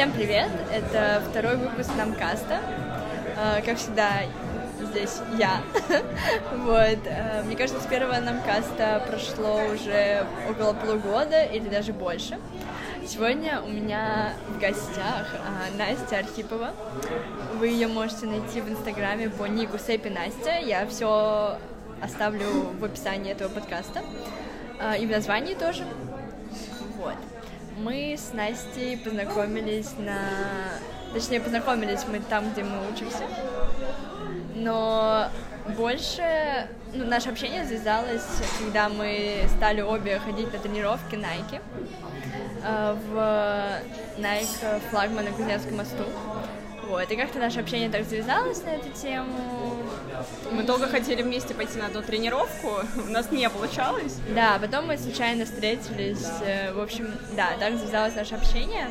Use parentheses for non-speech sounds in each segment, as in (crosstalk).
Всем привет! Это второй выпуск Намкаста. Э, Как всегда, здесь я. (laughs) Вот. э, Мне кажется, с первого Намкаста прошло уже около полугода или даже больше. Сегодня у меня в гостях а, Настя Архипова. Вы ее можете найти в Инстаграме по нику Сэпи Настя. Я все оставлю в описании этого подкаста. А, И в названии тоже. Вот. Мы с Настей познакомились на... Точнее, познакомились мы там, где мы учимся. Но больше ну, наше общение завязалось, когда мы стали обе ходить на тренировки Nike э, в Nike флагман на Кузнецком мосту. Вот, и как-то наше общение так завязалось на эту тему. Мы долго хотели вместе пойти на одну тренировку, (laughs) у нас не получалось. Да, потом мы случайно встретились. э, В общем, да, так завязалось наше общение.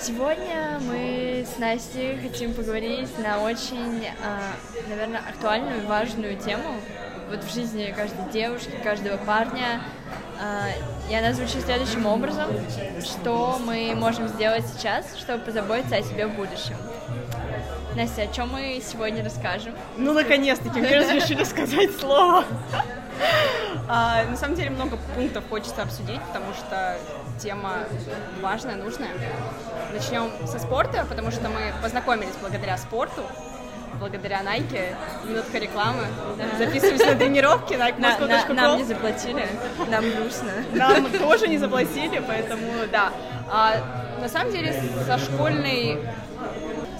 Сегодня мы с Настей хотим поговорить на очень, а, наверное, актуальную и важную тему вот в жизни каждой девушки, каждого парня. И она звучит следующим образом, что мы можем сделать сейчас, чтобы позаботиться о себе в будущем. Настя, о чем мы сегодня расскажем? Ну, наконец-таки, мне разрешили сказать слово. А, на самом деле много пунктов хочется обсудить, потому что тема важная, нужная. Начнем со спорта, потому что мы познакомились благодаря спорту, благодаря Nike, минутка рекламы. Записываемся на тренировки, На- nike.moscow.com. нам не заплатили, нам грустно. Нам тоже не заплатили, поэтому да. А, на самом деле со школьной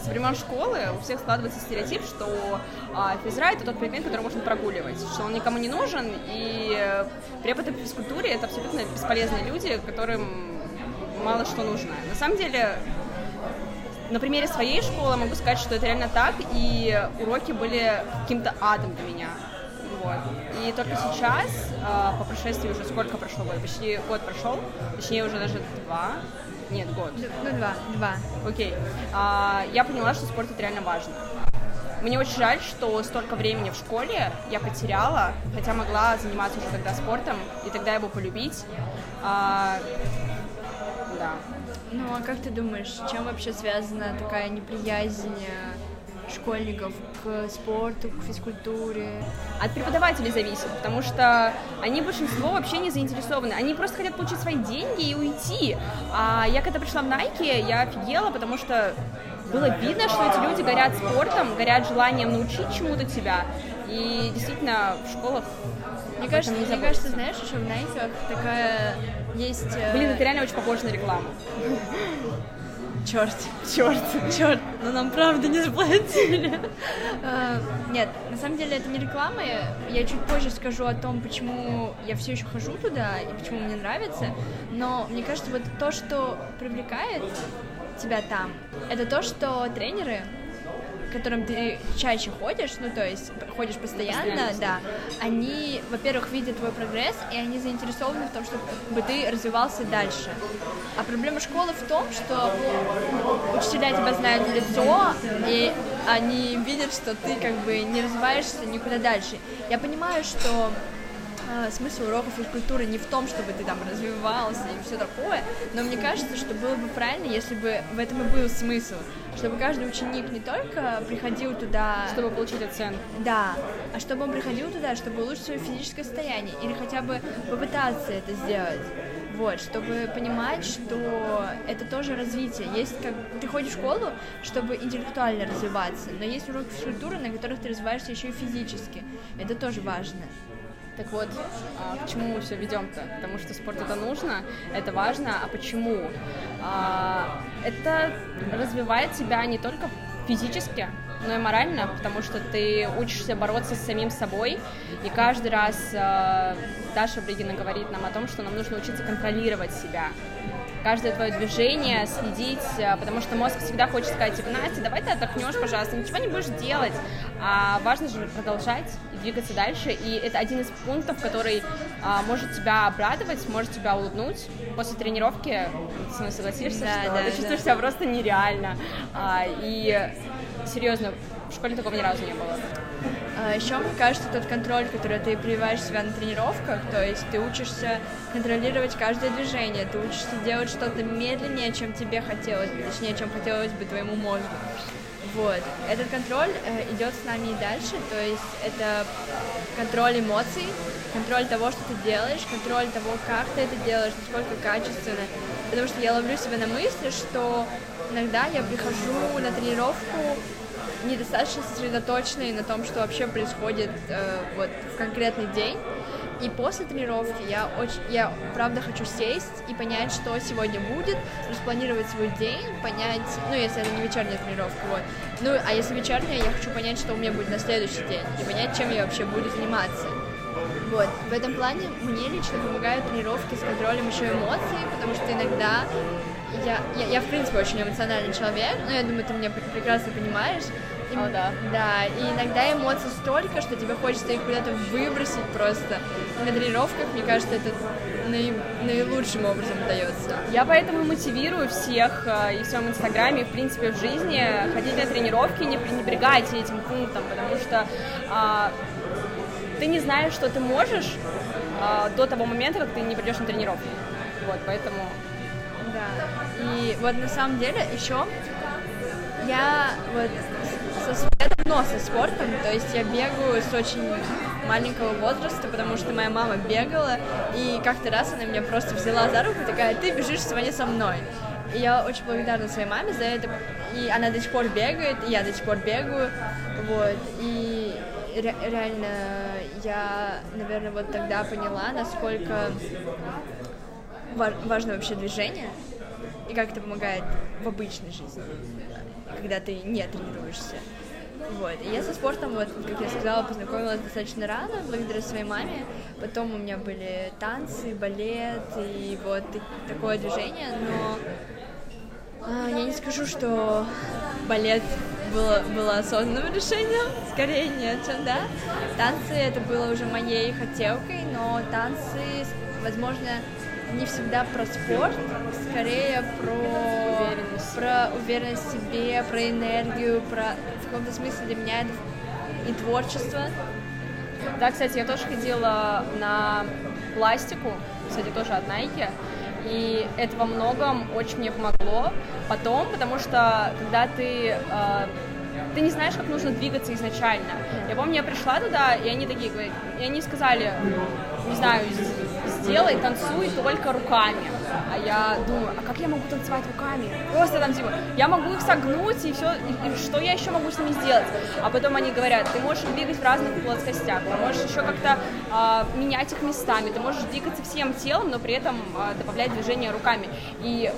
с времен школы у всех складывается стереотип, что а, физра это тот предмет, который можно прогуливать, что он никому не нужен, и преподы по физкультуре это абсолютно бесполезные люди, которым мало что нужно. На самом деле, на примере своей школы могу сказать, что это реально так, и уроки были каким-то адом для меня. Вот. И только сейчас, а, по прошествии уже сколько прошло год? Почти год прошел, точнее уже даже два. Нет, год. Ну, два, два. Окей. А, я поняла, что спорт это реально важно. Мне очень жаль, что столько времени в школе я потеряла, хотя могла заниматься уже тогда спортом, и тогда его полюбить. А, да. Ну а как ты думаешь, чем вообще связана такая неприязнь э, школьников к спорту, к физкультуре? От преподавателей зависит, потому что они большинство вообще не заинтересованы. Они просто хотят получить свои деньги и уйти. А я когда пришла в Nike, я офигела, потому что было видно, что эти люди горят спортом, горят желанием научить чему-то тебя. И действительно в школах Мне кажется, мне кажется, знаешь, еще в Найках такая есть... э, Блин, это реально очень похоже на рекламу. (laughs) Черт, черт, черт, но нам правда не заплатили. Э, Нет, на самом деле это не реклама. Я чуть позже скажу о том, почему я все еще хожу туда и почему мне нравится. Но мне кажется, вот то, что привлекает тебя там, это то, что тренеры которым ты чаще ходишь, ну то есть ходишь постоянно, Постоянно. да, они, во-первых, видят твой прогресс, и они заинтересованы в том, чтобы ты развивался дальше. А проблема школы в том, что учителя тебя знают в лицо, и они видят, что ты как бы не развиваешься никуда дальше. Я понимаю, что смысл уроков физкультуры не в том, чтобы ты там развивался и все такое, но мне кажется, что было бы правильно, если бы в этом и был смысл, чтобы каждый ученик не только приходил туда... Чтобы получить оценку. Да, а чтобы он приходил туда, чтобы улучшить свое физическое состояние или хотя бы попытаться это сделать. Вот, чтобы понимать, что это тоже развитие. Есть как ты ходишь в школу, чтобы интеллектуально развиваться, но есть уроки физкультуры, на которых ты развиваешься еще и физически. Это тоже важно. Так вот, а, к чему мы все ведем-то? Потому что спорт это нужно, это важно, а почему? А, это развивает тебя не только физически, но и морально, потому что ты учишься бороться с самим собой, и каждый раз а, Даша Бригина говорит нам о том, что нам нужно учиться контролировать себя. Каждое твое движение следить, а, потому что мозг всегда хочет сказать, типа, Настя, давай ты отдохнешь, пожалуйста, ничего не будешь делать. А важно же продолжать двигаться дальше, и это один из пунктов, который а, может тебя обрадовать, может тебя улыбнуть. После тренировки ты со мной согласишься, Да, что да, ты да. чувствуешь себя просто нереально. А, и серьезно, в школе такого ни разу не было. А еще, мне кажется, тот контроль, который ты прививаешь себя на тренировках, то есть ты учишься контролировать каждое движение, ты учишься делать что-то медленнее, чем тебе хотелось точнее, чем хотелось бы твоему мозгу. Вот. Этот контроль э, идет с нами и дальше, то есть это контроль эмоций, контроль того, что ты делаешь, контроль того, как ты это делаешь, насколько качественно. Потому что я ловлю себя на мысли, что иногда я прихожу на тренировку недостаточно сосредоточенной на том, что вообще происходит э, вот в конкретный день. И после тренировки я очень, я правда хочу сесть и понять, что сегодня будет, распланировать свой день, понять, ну, если это не вечерняя тренировка, вот. Ну, а если вечерняя, я хочу понять, что у меня будет на следующий день, и понять, чем я вообще буду заниматься. Вот, в этом плане мне лично помогают тренировки с контролем еще эмоций, потому что иногда я, я, я в принципе очень эмоциональный человек, но я думаю, ты меня прекрасно понимаешь, и, О, да. Да, и иногда эмоций столько, что тебе хочется их куда-то выбросить просто. На тренировках, мне кажется, это наи... наилучшим образом удается. Я поэтому мотивирую всех э, и в своем инстаграме, и, в принципе, в жизни ходить на тренировки, не пренебрегайте этим пунктом, потому что а, ты не знаешь, что ты можешь а, до того момента, как ты не придешь на тренировку. Вот, поэтому... Да, и вот на самом деле еще я вот со, я давно со спортом, то есть я бегаю с очень маленького возраста, потому что моя мама бегала, и как-то раз она меня просто взяла за руку, такая, ты бежишь сегодня со мной. И я очень благодарна своей маме за это, и она до сих пор бегает, и я до сих пор бегаю, вот, и ре реально я, наверное, вот тогда поняла, насколько важно вообще движение, и как это помогает в обычной жизни когда ты не тренируешься. Вот. И я со спортом, вот, как я сказала, познакомилась достаточно рано, благодаря своей маме. Потом у меня были танцы, балет и вот такое движение, но а, я не скажу, что балет было, было осознанным решением, скорее нет, чем да. Танцы это было уже моей хотелкой, но танцы, возможно, не всегда про спорт, скорее про уверенность, про уверенность в себе, про энергию, про в каком-то смысле для меня это и творчество. Да, кстати, я тоже ходила на пластику, кстати, тоже от Nike, и это во многом очень мне помогло потом, потому что когда ты э, ты не знаешь, как нужно двигаться изначально. Я помню, я пришла туда, и они такие говорят, и они сказали, не знаю, сделай, танцуй только руками. А я думаю, а как я могу танцевать руками? Просто там типа, я могу их согнуть, и все, и, и что я еще могу с ними сделать? А потом они говорят, ты можешь двигать в разных плоскостях, ты можешь еще как-то э, менять их местами, ты можешь двигаться всем телом, но при этом э, добавлять движение руками. И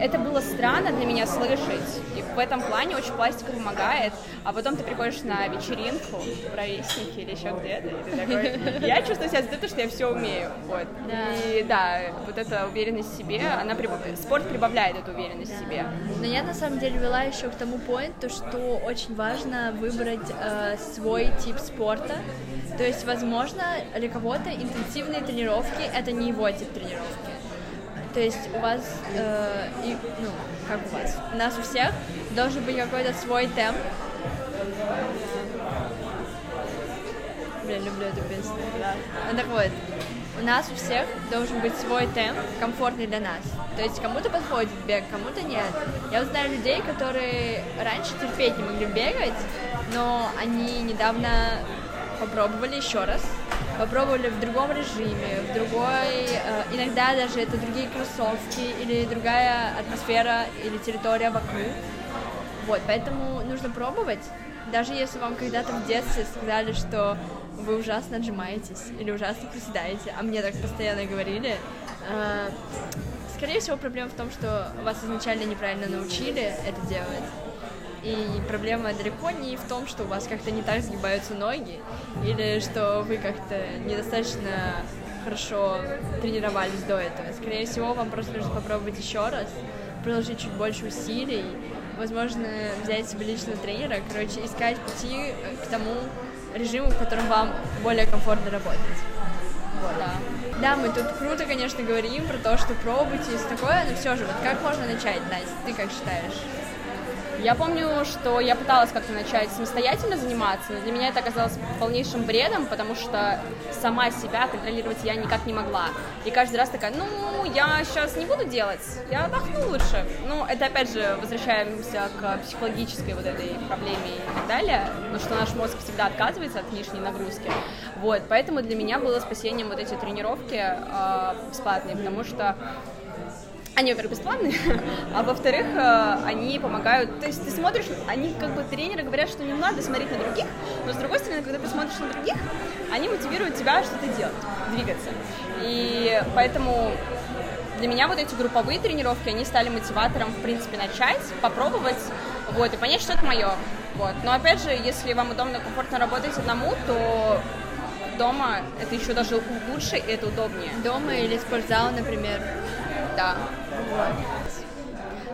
это было странно для меня слышать. В этом плане очень пластика помогает. А потом ты приходишь на вечеринку в ровеснике или еще где-то, и ты такой, я чувствую себя за то, что я все умею. Вот. Да. И да, вот эта уверенность в себе, она прибавляет, спорт прибавляет эту уверенность да. в себе. Но я на самом деле вела еще к тому поинту, что очень важно выбрать э, свой тип спорта. То есть, возможно, для кого-то интенсивные тренировки это не его тип тренировки. То есть у вас, э, и, ну, как у вас, у нас у всех должен быть какой-то свой темп. Блин, люблю эту песню. Да. Ну так вот, у нас у всех должен быть свой темп, комфортный для нас. То есть кому-то подходит бег, кому-то нет. Я вот знаю людей, которые раньше терпеть не могли бегать, но они недавно попробовали еще раз, попробовали в другом режиме, в другой, э, иногда даже это другие кроссовки или другая атмосфера или территория вокруг. Вот, поэтому нужно пробовать, даже если вам когда-то в детстве сказали, что вы ужасно отжимаетесь или ужасно приседаете, а мне так постоянно говорили, э, скорее всего проблема в том, что вас изначально неправильно научили это делать, и проблема далеко не в том, что у вас как-то не так сгибаются ноги, или что вы как-то недостаточно хорошо тренировались до этого. Скорее всего, вам просто нужно попробовать еще раз, приложить чуть больше усилий, возможно, взять себе личного тренера, короче, искать пути к тому режиму, в котором вам более комфортно работать. Вот. Да. да, мы тут круто, конечно, говорим про то, что пробуйте и все такое, но все же, вот как можно начать, Настя, ты как считаешь? Я помню, что я пыталась как-то начать самостоятельно заниматься, но для меня это оказалось полнейшим бредом, потому что сама себя контролировать я никак не могла. И каждый раз такая, ну, я сейчас не буду делать, я отдохну лучше. Ну, это опять же возвращаемся к психологической вот этой проблеме и так далее, но что наш мозг всегда отказывается от лишней нагрузки. Вот, поэтому для меня было спасением вот эти тренировки э, бесплатные, потому что они, во-первых, бесплатные, (laughs) а во-вторых, э, они помогают, то есть ты смотришь, они как бы тренеры говорят, что не надо смотреть на других, но с другой стороны, когда ты смотришь на других, они мотивируют тебя что-то делать, двигаться. И поэтому для меня вот эти групповые тренировки, они стали мотиватором, в принципе, начать, попробовать, вот, и понять, что это мое. Вот. Но опять же, если вам удобно, комфортно работать одному, то дома это еще даже лучше и это удобнее. Дома или спортзал, например. Да. Вот.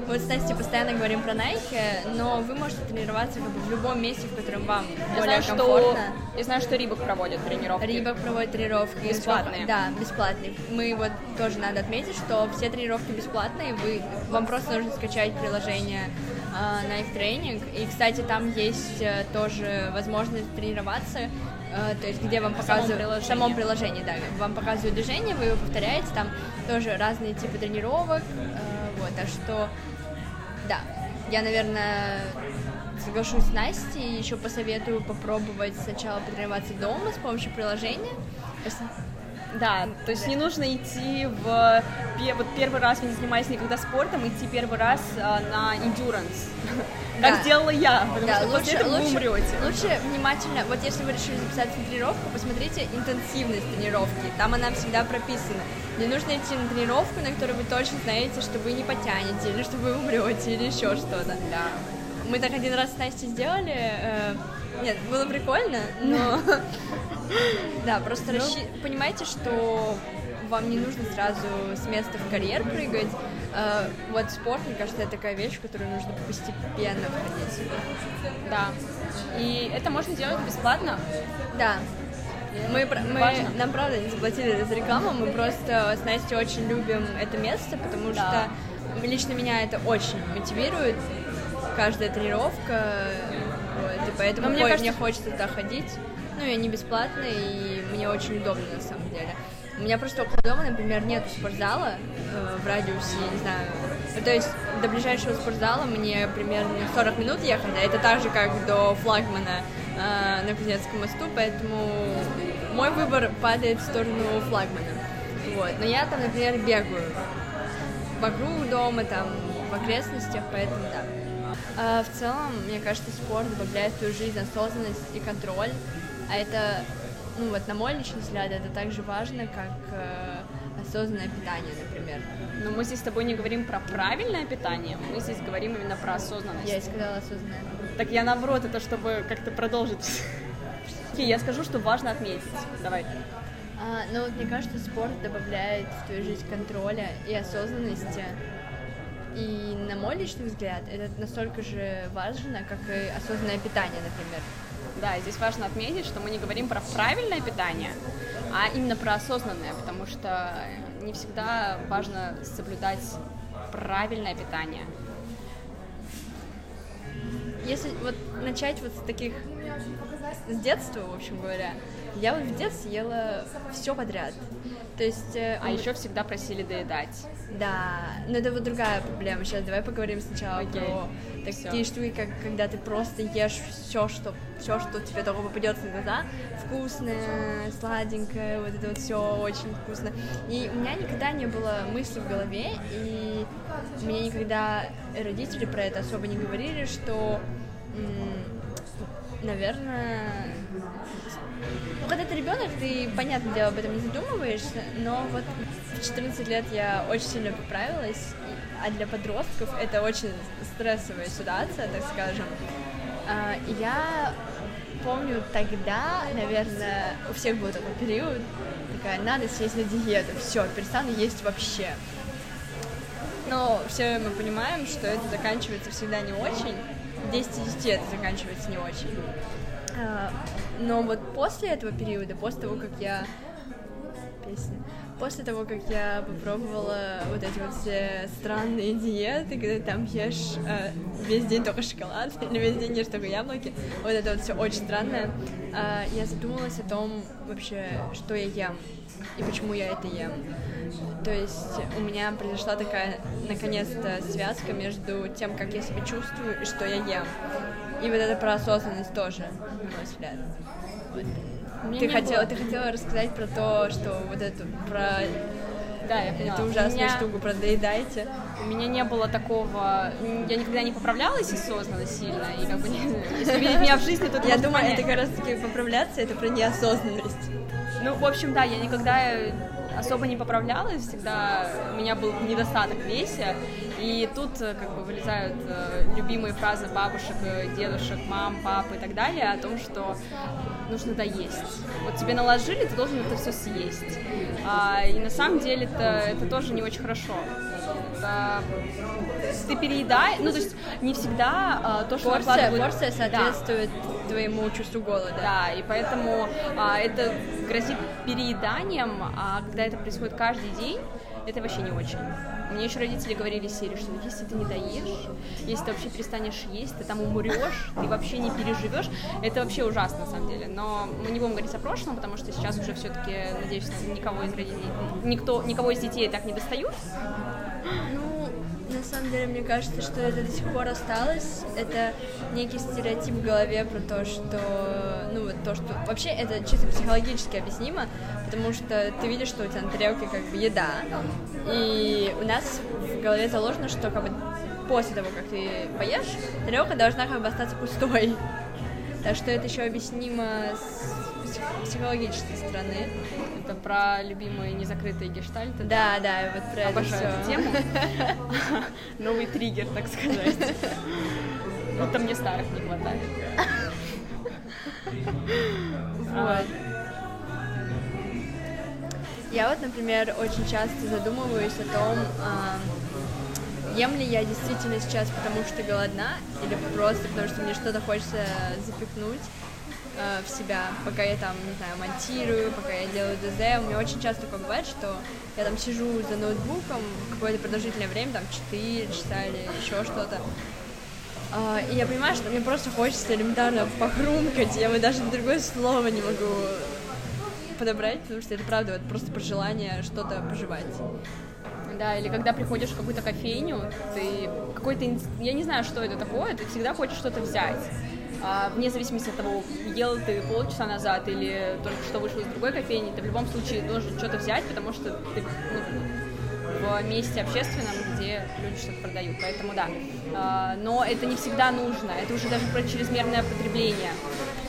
Вот с Настей постоянно говорим про Nike, но вы можете тренироваться как бы в любом месте, в котором вам я более знаю, комфортно. Что, я знаю, что Рибок проводит тренировки. Рибок проводит тренировки. Бесплатные. Да, бесплатные. Мы вот тоже надо отметить, что все тренировки бесплатные, вы, вам просто нужно скачать приложение э, Nike Training. И, кстати, там есть э, тоже возможность тренироваться то есть где вам показывают в самом приложении, да, вам показывают движение, вы его повторяете, там тоже разные типы тренировок, э, вот, так что да, я, наверное, соглашусь с Настей, еще посоветую попробовать сначала потренироваться дома с помощью приложения. Да, то есть не нужно идти в вот первый раз, я не занимаюсь никогда спортом, идти первый раз а, на endurance, (laughs) как Да. сделала я, потому Да, что лучше, после этого вы лучше, умрете. лучше внимательно, вот если вы решили записаться на тренировку, посмотрите интенсивность тренировки, там она всегда прописана. Не нужно идти на тренировку, на которой вы точно знаете, что вы не потянете, или что вы умрете, или еще что-то. Да. Мы так один раз с Настей сделали. э, Нет, было прикольно, (laughs) но... (laughs) Да, просто расщи- понимаете, что вам не нужно сразу с места в карьер прыгать. Э, Вот спорт, мне кажется, это такая вещь, в которую нужно постепенно входить. Да. И это можно делать бесплатно. Да. Мы, мы, Важно. нам правда не заплатили за рекламу, мы просто с Настей очень любим это место, потому Да. что лично меня это очень мотивирует, каждая тренировка, вот, и поэтому Но мне кажется- мне хочется туда ходить. Ну, и они бесплатные, и мне очень удобно на самом деле. У меня просто около дома, например, нет спортзала э, в радиусе, я не знаю. Ну, то есть до ближайшего спортзала мне примерно 40 минут ехать, а это так же, как до флагмана э, на Кузнецком мосту, поэтому мой выбор падает в сторону флагмана. Вот. Но я там, например, бегаю вокруг дома, там, в окрестностях, поэтому да. А, в целом, мне кажется, спорт добавляет в твою жизнь осознанность и контроль, а это, ну вот, на мой личный взгляд, это так же важно, как э, осознанное питание, например. Но мы здесь с тобой не говорим про правильное питание, мы здесь говорим именно про осознанность. Я и сказала осознанное. Так я наоборот, это чтобы как-то продолжить. Окей, я скажу, что важно отметить. Давай. А, ну, вот мне кажется, спорт добавляет в твою жизнь контроля и осознанности. И, на мой личный взгляд, это настолько же важно, как и осознанное питание, например. Да, здесь важно отметить, что мы не говорим про правильное питание, а именно про осознанное, потому что не всегда важно соблюдать правильное питание. Если вот начать вот с таких, с детства, в общем говоря, я вот в детстве ела все подряд. То есть... э, А у- еще всегда просили доедать. Да, но это вот другая проблема. Сейчас давай поговорим сначала Окей. про такие штуки, как когда ты просто ешь все, что все, что тебе только попадется на глаза, вкусное, сладенькое, вот это вот все очень вкусно. И у меня никогда не было мысли в голове, и мне никогда родители про это особо не говорили, что, наверное, ну, когда ты ребенок, ты, понятное дело, об этом не задумываешься, но вот в 14 лет я очень сильно поправилась, а для подростков это очень стрессовая ситуация, так скажем. А, Я помню тогда, наверное, у всех был такой период, такая, надо съесть на диету, все, перестану есть вообще. Но все мы понимаем, что это заканчивается всегда не очень. 10 из 10 это заканчивается не очень. А, Но вот после этого периода, после того, как я... Песня. после того, как я попробовала вот эти вот все странные диеты, когда там ешь э, весь день только шоколад (laughs) или весь день ешь только яблоки, вот это вот все очень странное, э, я задумалась о том вообще, что я ем и почему я это ем. То есть у меня произошла такая, наконец-то, связка между тем, как я себя чувствую и что я ем. И вот это про осознанность тоже, на мой взгляд. Вот. Ты хотела, было. ты хотела рассказать про то, что вот эту, про да, я поняла. Эту ужасную меня... штуку продоедаете. У меня не было такого... Я никогда не поправлялась осознанно сильно, и как бы не... если видеть меня в жизни, то Я думаю, понять. это как раз-таки поправляться, это про неосознанность. Ну, в общем, да, я никогда особо не поправлялась, всегда у меня был недостаток в весе, и тут э, как бы вылезают э, любимые фразы бабушек, э, дедушек, мам, пап и так далее о том, что нужно доесть. Вот тебе наложили, ты должен это все съесть. А, и на самом деле это, это тоже не очень хорошо. Это, ты переедаешь, ну то есть не всегда а, то, что порция, накладывают... порция соответствует да. твоему чувству голода. Да, и поэтому а, это грозит перееданием, а когда это происходит каждый день, это вообще не очень. Мне еще родители говорили серии, что если ты не доешь, если ты вообще перестанешь есть, ты там умрешь, ты вообще не переживешь. Это вообще ужасно, на самом деле. Но мы не будем говорить о прошлом, потому что сейчас уже все-таки, надеюсь, никого из родителей, никто, никого из детей так не достают. Ну, на самом деле, мне кажется, что это до сих пор осталось. Это некий стереотип в голове про то, что, ну, вот то, что... Вообще, это чисто психологически объяснимо, потому что ты видишь, что у тебя на тарелке как бы еда, и у нас в голове заложено, что как бы после того, как ты поешь, тарелка должна как бы остаться пустой. Так что это еще объяснимо с психологической стороны. Это про любимые незакрытые гештальты. Да, да, вот про Обожаю эту тему. (laughs) Новый триггер, так сказать. (laughs) Будто мне старых не хватает. Вот. Я вот, например, очень часто задумываюсь о том, ем ли я действительно сейчас потому что голодна, или просто потому что мне что-то хочется запихнуть э, в себя, пока я там, не знаю, монтирую, пока я делаю ДЗ. У меня очень часто такое бывает, что я там сижу за ноутбуком какое-то продолжительное время, там 4 часа или еще что-то. Uh, и я понимаю, что мне просто хочется элементарно похрумкать, я бы даже другое слово не могу подобрать, потому что это правда вот просто пожелание что-то пожевать. Да, или когда приходишь в какую-то кофейню, ты какой-то, я не знаю, что это такое, ты всегда хочешь что-то взять а, вне зависимости от того, ел ты полчаса назад или только что вышел из другой кофейни, ты в любом случае должен что-то взять, потому что ты ну, в месте общественном, где люди что-то продают. Поэтому да. А, но это не всегда нужно. Это уже даже про чрезмерное потребление.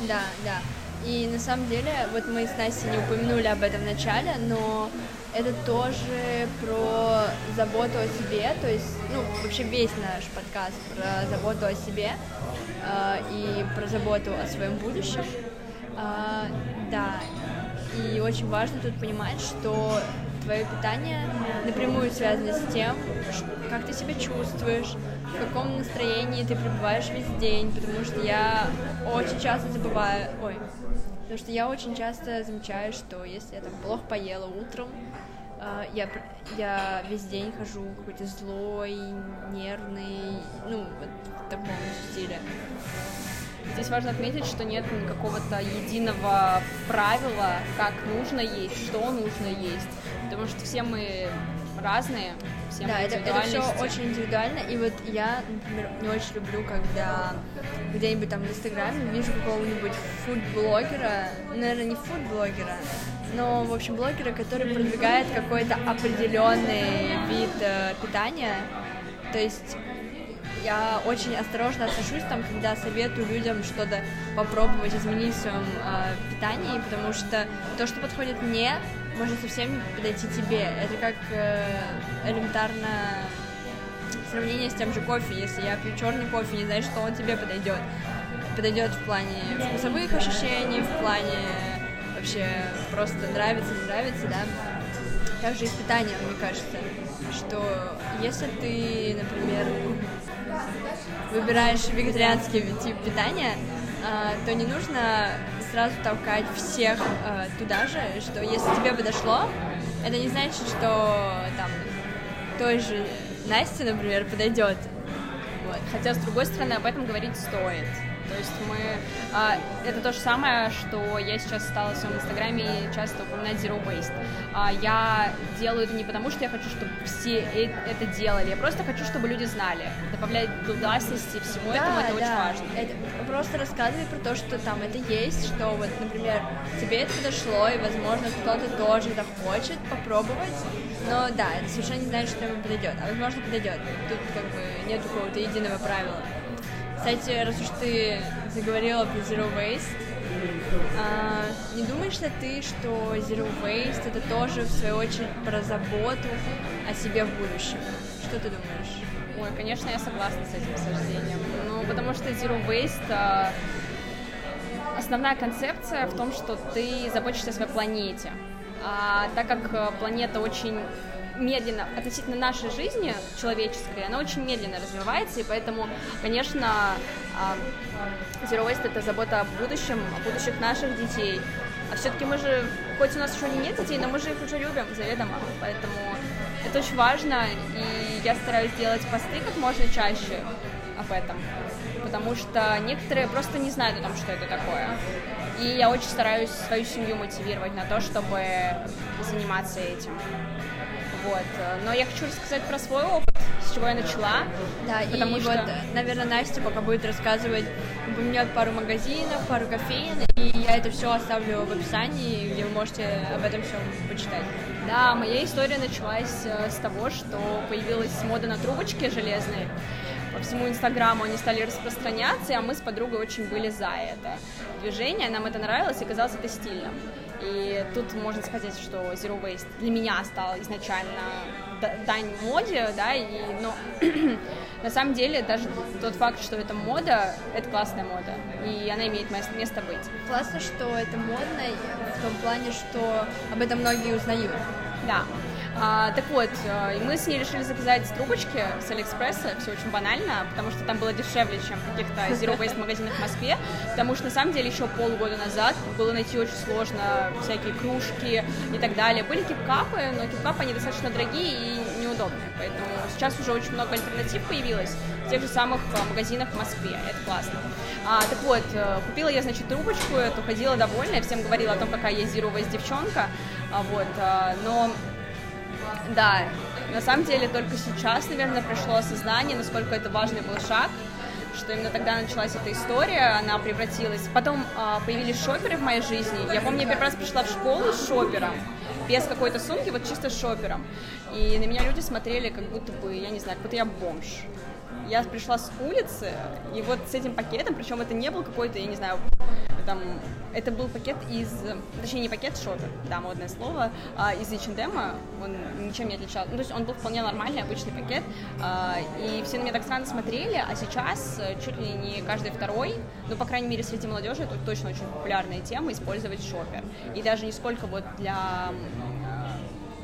Да, да. И на самом деле, вот мы с Настей не упомянули об этом в начале, но это тоже про заботу о себе, то есть, ну, вообще весь наш подкаст про заботу о себе э, и про заботу о своем будущем. Э, да, и очень важно тут понимать, что твое питание напрямую связано с тем, как ты себя чувствуешь, в каком настроении ты пребываешь весь день, потому что я очень часто забываю, ой, потому что я очень часто замечаю, что если я там плохо поела утром, а, я, я весь день хожу какой-то злой, нервный, ну, вот в таком стиле. Здесь важно отметить, что нет какого-то единого правила, как нужно есть, что нужно есть, потому что все мы разные, все да, это, это все очень индивидуально, и вот я, например, не очень люблю, когда где-нибудь там в Инстаграме вижу какого-нибудь фуд-блогера, наверное, не фуд-блогера, но, в общем, блогера, который продвигает какой-то определенный вид э, питания, то есть я очень осторожно отношусь там, когда советую людям что-то попробовать изменить в своем э, питании, потому что то, что подходит мне, может совсем не подойти тебе. Это как э, элементарно сравнение с тем же кофе. Если я пью черный кофе, не знаешь, что он тебе подойдет. Подойдет в плане вкусовых ощущений, в плане вообще просто нравится, не нравится, да. Также и с питанием, мне кажется, что если ты, например, выбираешь вегетарианский тип питания, а, то не нужно сразу толкать всех а, туда же, что если тебе подошло, это не значит, что там той же Насте, например, подойдет. Вот. Хотя, с другой стороны, об этом говорить стоит. То есть мы... А, это то же самое, что я сейчас стала в своем инстаграме часто упоминать Zero Waste. А, я делаю это не потому, что я хочу, чтобы все э, это делали, я просто хочу, чтобы люди знали. Добавлять гласности всему да, этому, это да. очень важно. Это просто рассказывай про то, что там это есть, что вот, например, тебе это подошло, и, возможно, кто-то тоже это хочет попробовать, но да, это совершенно не значит, что ему подойдет, а возможно подойдет. Тут как бы нет какого-то единого правила. Кстати, раз уж ты заговорила про Zero Waste, а, не думаешь ли ты, что Zero Waste это тоже, в свою очередь, про заботу о себе в будущем? Что ты думаешь? Ой, конечно, я согласна с этим суждением. Ну, потому что Zero Waste а, основная концепция в том, что ты заботишься о своей планете. А так как а, планета очень медленно, относительно нашей жизни человеческой, она очень медленно развивается, и поэтому, конечно, а, Zero Waste — это забота о будущем, о будущих наших детей. А все-таки мы же, хоть у нас еще нет детей, но мы же их уже любим заведомо, поэтому это очень важно, и я стараюсь делать посты как можно чаще об этом, потому что некоторые просто не знают о том, что это такое. И я очень стараюсь свою семью мотивировать на то, чтобы заниматься этим. Вот. Но я хочу рассказать про свой опыт, с чего я начала. Да, потому и что... вот, наверное, Настя пока будет рассказывать, упомянет пару магазинов, пару кофеин, и я это все оставлю в описании, где вы можете об этом всем почитать. Да, моя история началась э, с того, что появилась мода на трубочки железные. По всему Инстаграму они стали распространяться, а мы с подругой очень были за это движение, нам это нравилось и казалось это стильным. И тут можно сказать, что Zero Waste для меня стал изначально дань моде, да, и, но (clears throat) на самом деле даже тот факт, что это мода, это классная мода, и она имеет место быть. Классно, что это модно в том плане, что об этом многие узнают. Да, а, так вот, э, мы с ней решили заказать трубочки с Алиэкспресса, все очень банально, потому что там было дешевле, чем в каких-то Zero Waste магазинах в Москве, потому что на самом деле еще полгода назад было найти очень сложно всякие кружки и так далее. Были кипкапы, но кипкапы они достаточно дорогие и неудобные, поэтому сейчас уже очень много альтернатив появилось в тех же самых э, магазинах в Москве, это классно. А, так вот, э, купила я, значит, трубочку эту, ходила довольная, всем говорила о том, какая я Zero Waste девчонка, а, вот, но да, на самом деле только сейчас, наверное, пришло осознание, насколько это важный был шаг, что именно тогда началась эта история, она превратилась. Потом э, появились шоперы в моей жизни. Я помню, я первый раз пришла в школу с шопером, без какой-то сумки, вот чисто с шопером. И на меня люди смотрели, как будто бы, я не знаю, как будто я бомж. Я пришла с улицы, и вот с этим пакетом, причем это не был какой-то, я не знаю, там, это был пакет из, точнее не пакет, шопер, да, модное слово, а, из H&M, он ничем не отличался, ну, то есть он был вполне нормальный, обычный пакет, а, и все на меня так странно смотрели, а сейчас э, чуть ли не каждый второй, ну, по крайней мере, среди молодежи это точно очень популярная тема, использовать шопер, и даже не сколько вот для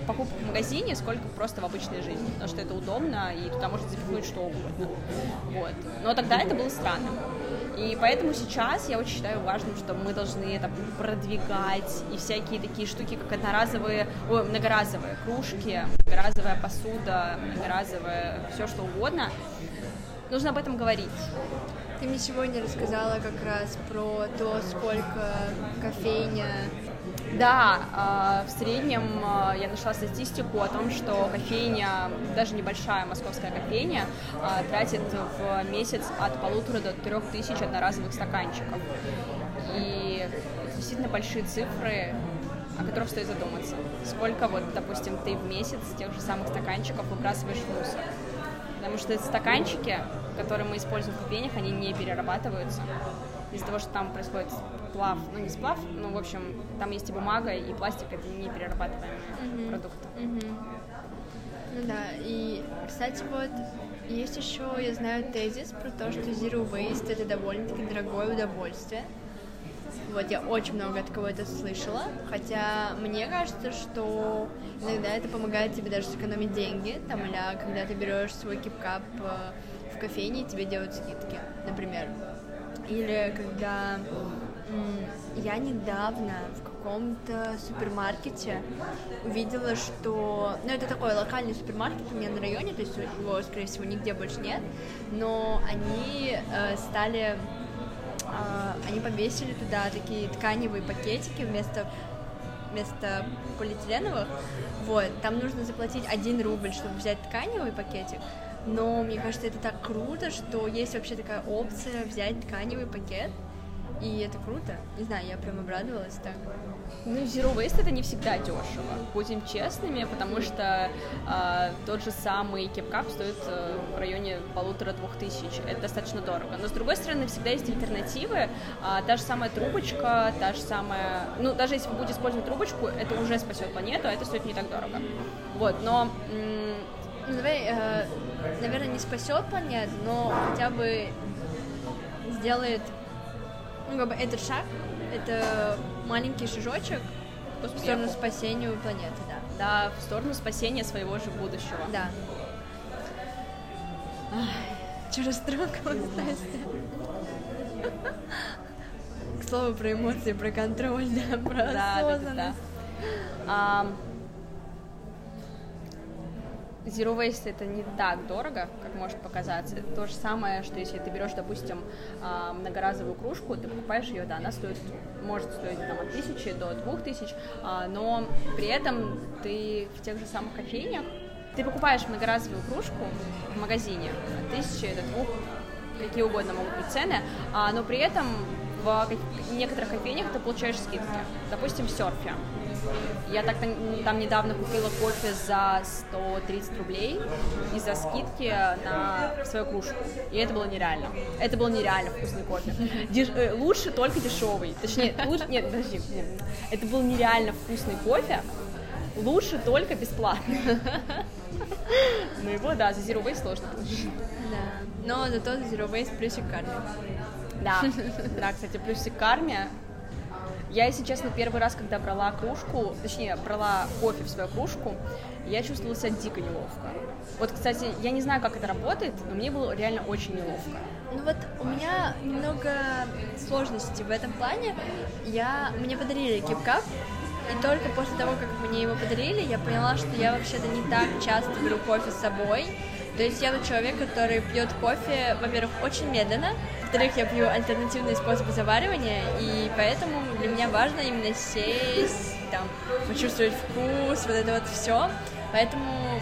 покупок в магазине, сколько просто в обычной жизни, потому что это удобно, и туда можно запихнуть что угодно. Вот. Но тогда это было странно. И поэтому сейчас я очень считаю важным, что мы должны это продвигать, и всякие такие штуки, как одноразовые, о, многоразовые кружки, многоразовая посуда, многоразовое все что угодно, нужно об этом говорить. Ты мне сегодня рассказала как раз про то, сколько кофейня да, а, в среднем а, я нашла статистику о том, что кофейня, даже небольшая московская кофейня, а, тратит в месяц от полутора до трех тысяч одноразовых стаканчиков. И действительно большие цифры, о которых стоит задуматься. Сколько вот, допустим, ты в месяц тех же самых стаканчиков выбрасываешь в мусор? Потому что эти стаканчики, которые мы используем в кофейнях, они не перерабатываются из-за того, что там происходит сплав, ну не сплав, ну в общем, там есть и бумага, и пластик, это не перерабатываемые mm-hmm. продукты. Mm-hmm. Ну да, и, кстати, вот есть еще, я знаю, тезис про то, что zero waste это довольно-таки дорогое удовольствие. Вот, я очень много от кого-то слышала, хотя мне кажется, что иногда это помогает тебе даже сэкономить деньги, там, или когда ты берешь свой кипкап э, в кофейне, тебе делают скидки, например. Или когда Я недавно в каком-то супермаркете увидела, что... Ну, это такой локальный супермаркет у меня на районе, то есть его, скорее всего, нигде больше нет, но они э, стали... Э, они повесили туда такие тканевые пакетики вместо вместо полиэтиленовых, вот, там нужно заплатить 1 рубль, чтобы взять тканевый пакетик, но мне кажется, это так круто, что есть вообще такая опция взять тканевый пакет, и это круто. Не знаю, я прям обрадовалась так. Ну, Zero Waste это не всегда дешево, будем честными, потому что э, тот же самый кепкап стоит э, в районе полутора-двух тысяч, это достаточно дорого. Но с другой стороны, всегда есть альтернативы, э, та же самая трубочка, та же самая, ну, даже если вы будете использовать трубочку, это уже спасет планету, а это стоит не так дорого. Вот, но... Ну, давай, э, наверное, не спасет планету, но хотя бы сделает ну, как бы этот шаг, это маленький шажочек в сторону спасения планеты, да. Да, в сторону спасения своего же будущего. Да. Че растрогалась, Настя? К слову про эмоции, про контроль, да, про да, осознанность. Да, да, да. Zero Waste это не так дорого, как может показаться. Это то же самое, что если ты берешь, допустим, а, многоразовую кружку, ты покупаешь ее, да, она стоит, может стоить там, от тысячи до двух тысяч, а, но при этом ты в тех же самых кофейнях, ты покупаешь многоразовую кружку в магазине от тысячи до двух, какие угодно могут быть цены, а, но при этом в некоторых кофейнях ты получаешь скидки. Допустим, в серфе я так там недавно купила кофе за 130 рублей из-за скидки на свою кружку. И это было нереально. Это был нереально вкусный кофе. Деш... Э, лучше только дешевый. Точнее, лучше... Нет, подожди. Нет. Это был нереально вкусный кофе. Лучше только бесплатно. Ну его, да, за Zero Waste сложно получить. Да. Но зато за Zero Waste плюсик карме. Да, да, кстати, плюсик карме я, если честно, первый раз, когда брала кружку, точнее, брала кофе в свою кружку, я чувствовала себя дико неловко. Вот, кстати, я не знаю, как это работает, но мне было реально очень неловко. Ну вот у меня немного сложностей в этом плане. Я, мне подарили кипкап, и только после того, как мне его подарили, я поняла, что я вообще-то не так часто беру кофе с собой. То есть я тот человек, который пьет кофе, во-первых, очень медленно, во-вторых, я пью альтернативные способы заваривания, и поэтому для меня важно именно сесть, там, почувствовать вкус, вот это вот все. Поэтому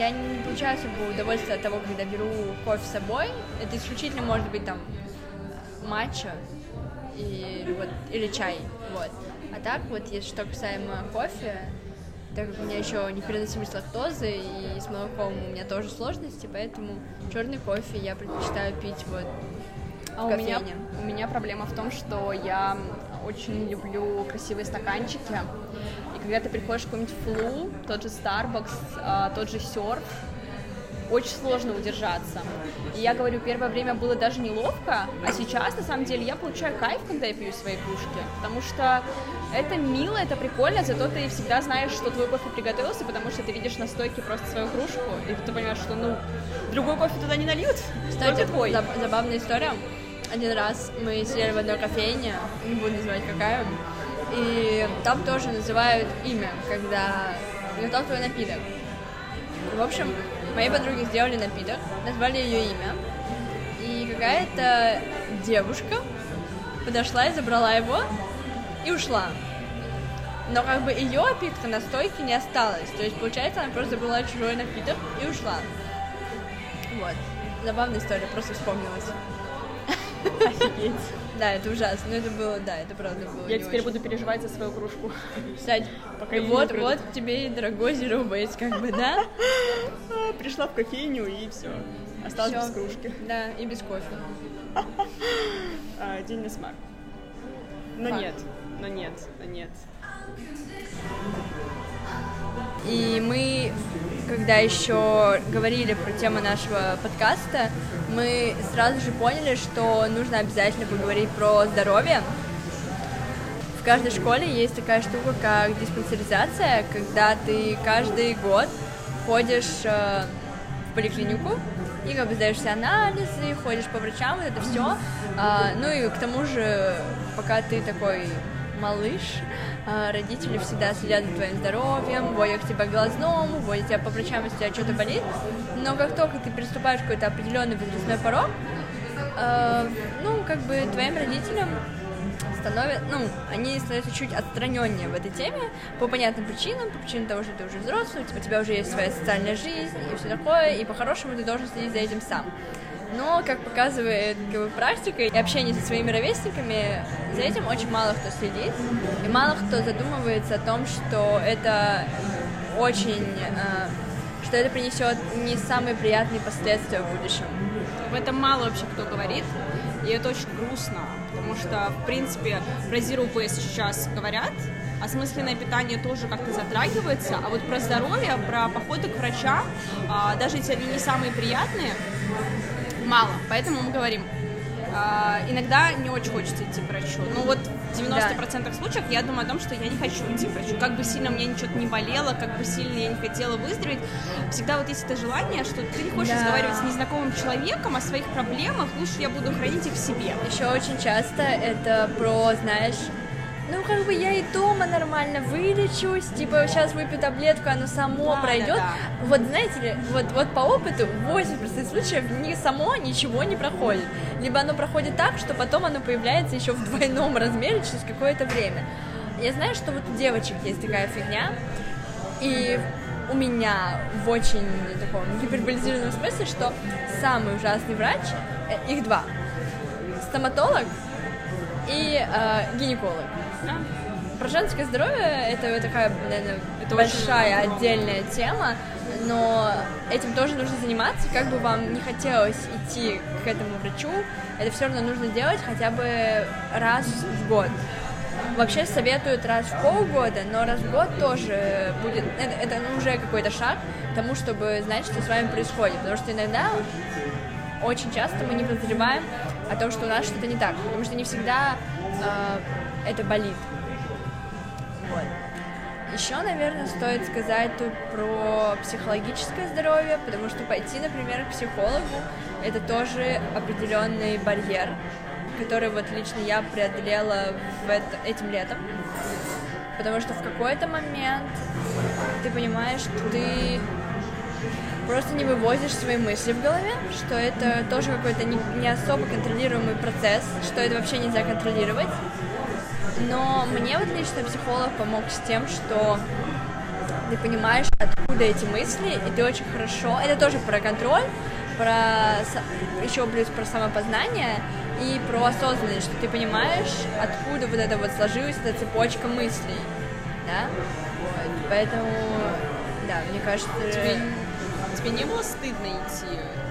я не получаю особого удовольствия от того, когда беру кофе с собой. Это исключительно может быть там матча или, вот, или чай. Вот. А так вот, если что касаемо кофе, так как у меня еще непереносимость лактозы и с молоком у меня тоже сложности, поэтому черный кофе я предпочитаю пить вот а у меня, у меня проблема в том, что я очень люблю красивые стаканчики. И когда ты приходишь в какой-нибудь флу, тот же Starbucks, а, тот же серф, очень сложно удержаться. И я говорю, первое время было даже неловко, а сейчас, на самом деле, я получаю кайф, когда я пью свои кружки, потому что это мило, это прикольно, зато ты всегда знаешь, что твой кофе приготовился, потому что ты видишь на стойке просто свою кружку, и ты понимаешь, что, ну, другой кофе туда не нальют, Кстати, твой. забавная история один раз мы сидели в одной кофейне, не буду называть какая, и там тоже называют имя, когда готов твой напиток. В общем, мои подруги сделали напиток, назвали ее имя, и какая-то девушка подошла и забрала его и ушла. Но как бы ее опитка на стойке не осталась. То есть, получается, она просто забрала чужой напиток и ушла. Вот. Забавная история, просто вспомнилась. Офигеть. Да, это ужасно. Но это было, да, это правда было. Я теперь очень. буду переживать за свою кружку. Кстати, Пока вот, вот тебе и дорогой Zero Base, как бы, да? Пришла в кофейню и все. Осталась без кружки. Да, и без кофе. (laughs) А, день на смарт. Но нет, но нет, но нет. И мы, когда еще говорили про тему нашего подкаста, мы сразу же поняли, что нужно обязательно поговорить про здоровье. В каждой школе есть такая штука, как диспансеризация, когда ты каждый год ходишь э, в поликлинику и как бы сдаешь все анализы, ходишь по врачам, вот это все. А, ну и к тому же, пока ты такой малыш, а, родители всегда следят за твоим здоровьем, водят к тебе к глазному, водят тебя по врачам, если у тебя что-то болит. Но как только ты приступаешь к какой-то определенный возрастной порог, э, ну, как бы твоим родителям становятся, ну, они становятся чуть отстраненнее в этой теме по понятным причинам, по причинам того, что ты уже взрослый, у тебя уже есть своя социальная жизнь и все такое, и по-хорошему ты должен следить за этим сам. Но, как показывает как бы, практика и общение со своими ровесниками, за этим очень мало кто следит, и мало кто задумывается о том, что это очень, э, что это принесет не самые приятные последствия в будущем. В этом мало вообще кто говорит, и это очень грустно, потому что, в принципе, про Zero сейчас говорят, осмысленное питание тоже как-то затрагивается, а вот про здоровье, про походы к врачам, а, даже если они не самые приятные, мало. Поэтому мы говорим, а, иногда не очень хочется идти к врачу. Ну вот в 90% да. случаев я думаю о том, что я не хочу идти к врачу. Как бы сильно мне ничего не болело, как бы сильно я не хотела выздороветь, всегда вот есть это желание, что ты не хочешь да. разговаривать с незнакомым человеком о своих проблемах, лучше я буду хранить их в себе. Еще очень часто это про, знаешь, ну, как бы я и дома нормально вылечусь, типа, сейчас выпью таблетку, оно само да, пройдет. Да, да. Вот, знаете ли, вот, вот по опыту, в 80% случаев ни само ничего не проходит. Либо оно проходит так, что потом оно появляется еще в двойном размере через какое-то время. Я знаю, что вот у девочек есть такая фигня, и у меня в очень таком гиперболизированном смысле, что самый ужасный врач, э, их два, стоматолог и э, гинеколог. Про женское здоровье это такая, наверное, это большая очень... отдельная тема, но этим тоже нужно заниматься, как бы вам не хотелось идти к этому врачу, это все равно нужно делать хотя бы раз в год. Вообще советуют раз в полгода, но раз в год тоже будет, это, это уже какой-то шаг к тому, чтобы знать, что с вами происходит, потому что иногда очень часто мы не подозреваем о том, что у нас что-то не так, потому что не всегда э, это болит. Вот. Еще, наверное, стоит сказать тут про психологическое здоровье, потому что пойти, например, к психологу это тоже определенный барьер, который вот лично я преодолела в это, этим летом. Потому что в какой-то момент ты понимаешь, что ты просто не вывозишь свои мысли в голове, что это тоже какой-то не, не особо контролируемый процесс, что это вообще нельзя контролировать. Но мне вот лично психолог помог с тем, что ты понимаешь, откуда эти мысли, и ты очень хорошо... Это тоже про контроль, про еще плюс про самопознание и про осознанность, что ты понимаешь, откуда вот это вот сложилась эта цепочка мыслей, да? Вот. Поэтому, да, мне кажется... Тебе Тебе не было стыдно идти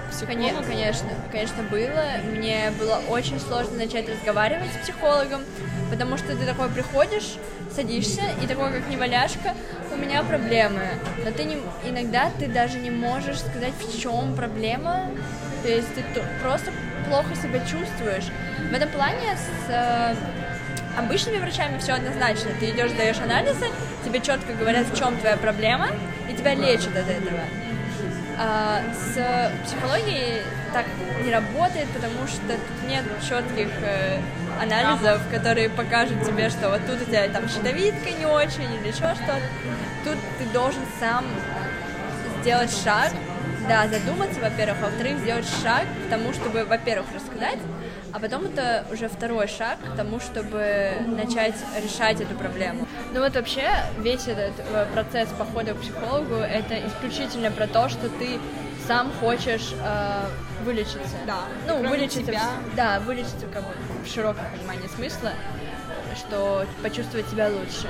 к психологу? Конечно, конечно, было. Мне было очень сложно начать разговаривать с психологом, потому что ты такой приходишь, садишься, и такой, как неваляшка, у меня проблемы. Но ты не, иногда ты даже не можешь сказать, в чем проблема. То есть ты просто плохо себя чувствуешь. В этом плане с э, обычными врачами все однозначно. Ты идешь, даешь анализы, тебе четко говорят, в чем твоя проблема, и тебя лечат от этого. А, с психологией так не работает, потому что тут нет четких э, анализов, которые покажут тебе, что вот тут у тебя там щитовидка не очень или еще что-то. Тут ты должен сам сделать шаг, да, задуматься, во-первых, а во-вторых, сделать шаг к тому, чтобы, во-первых, рассказать, а потом это уже второй шаг к тому, чтобы начать решать эту проблему. Ну вот вообще весь этот э, процесс похода к психологу это исключительно про то, что ты сам хочешь э, вылечиться. Да. Ну, вылечиться. Себя. Да, вылечиться как бы в широком понимании смысла, что почувствовать себя лучше.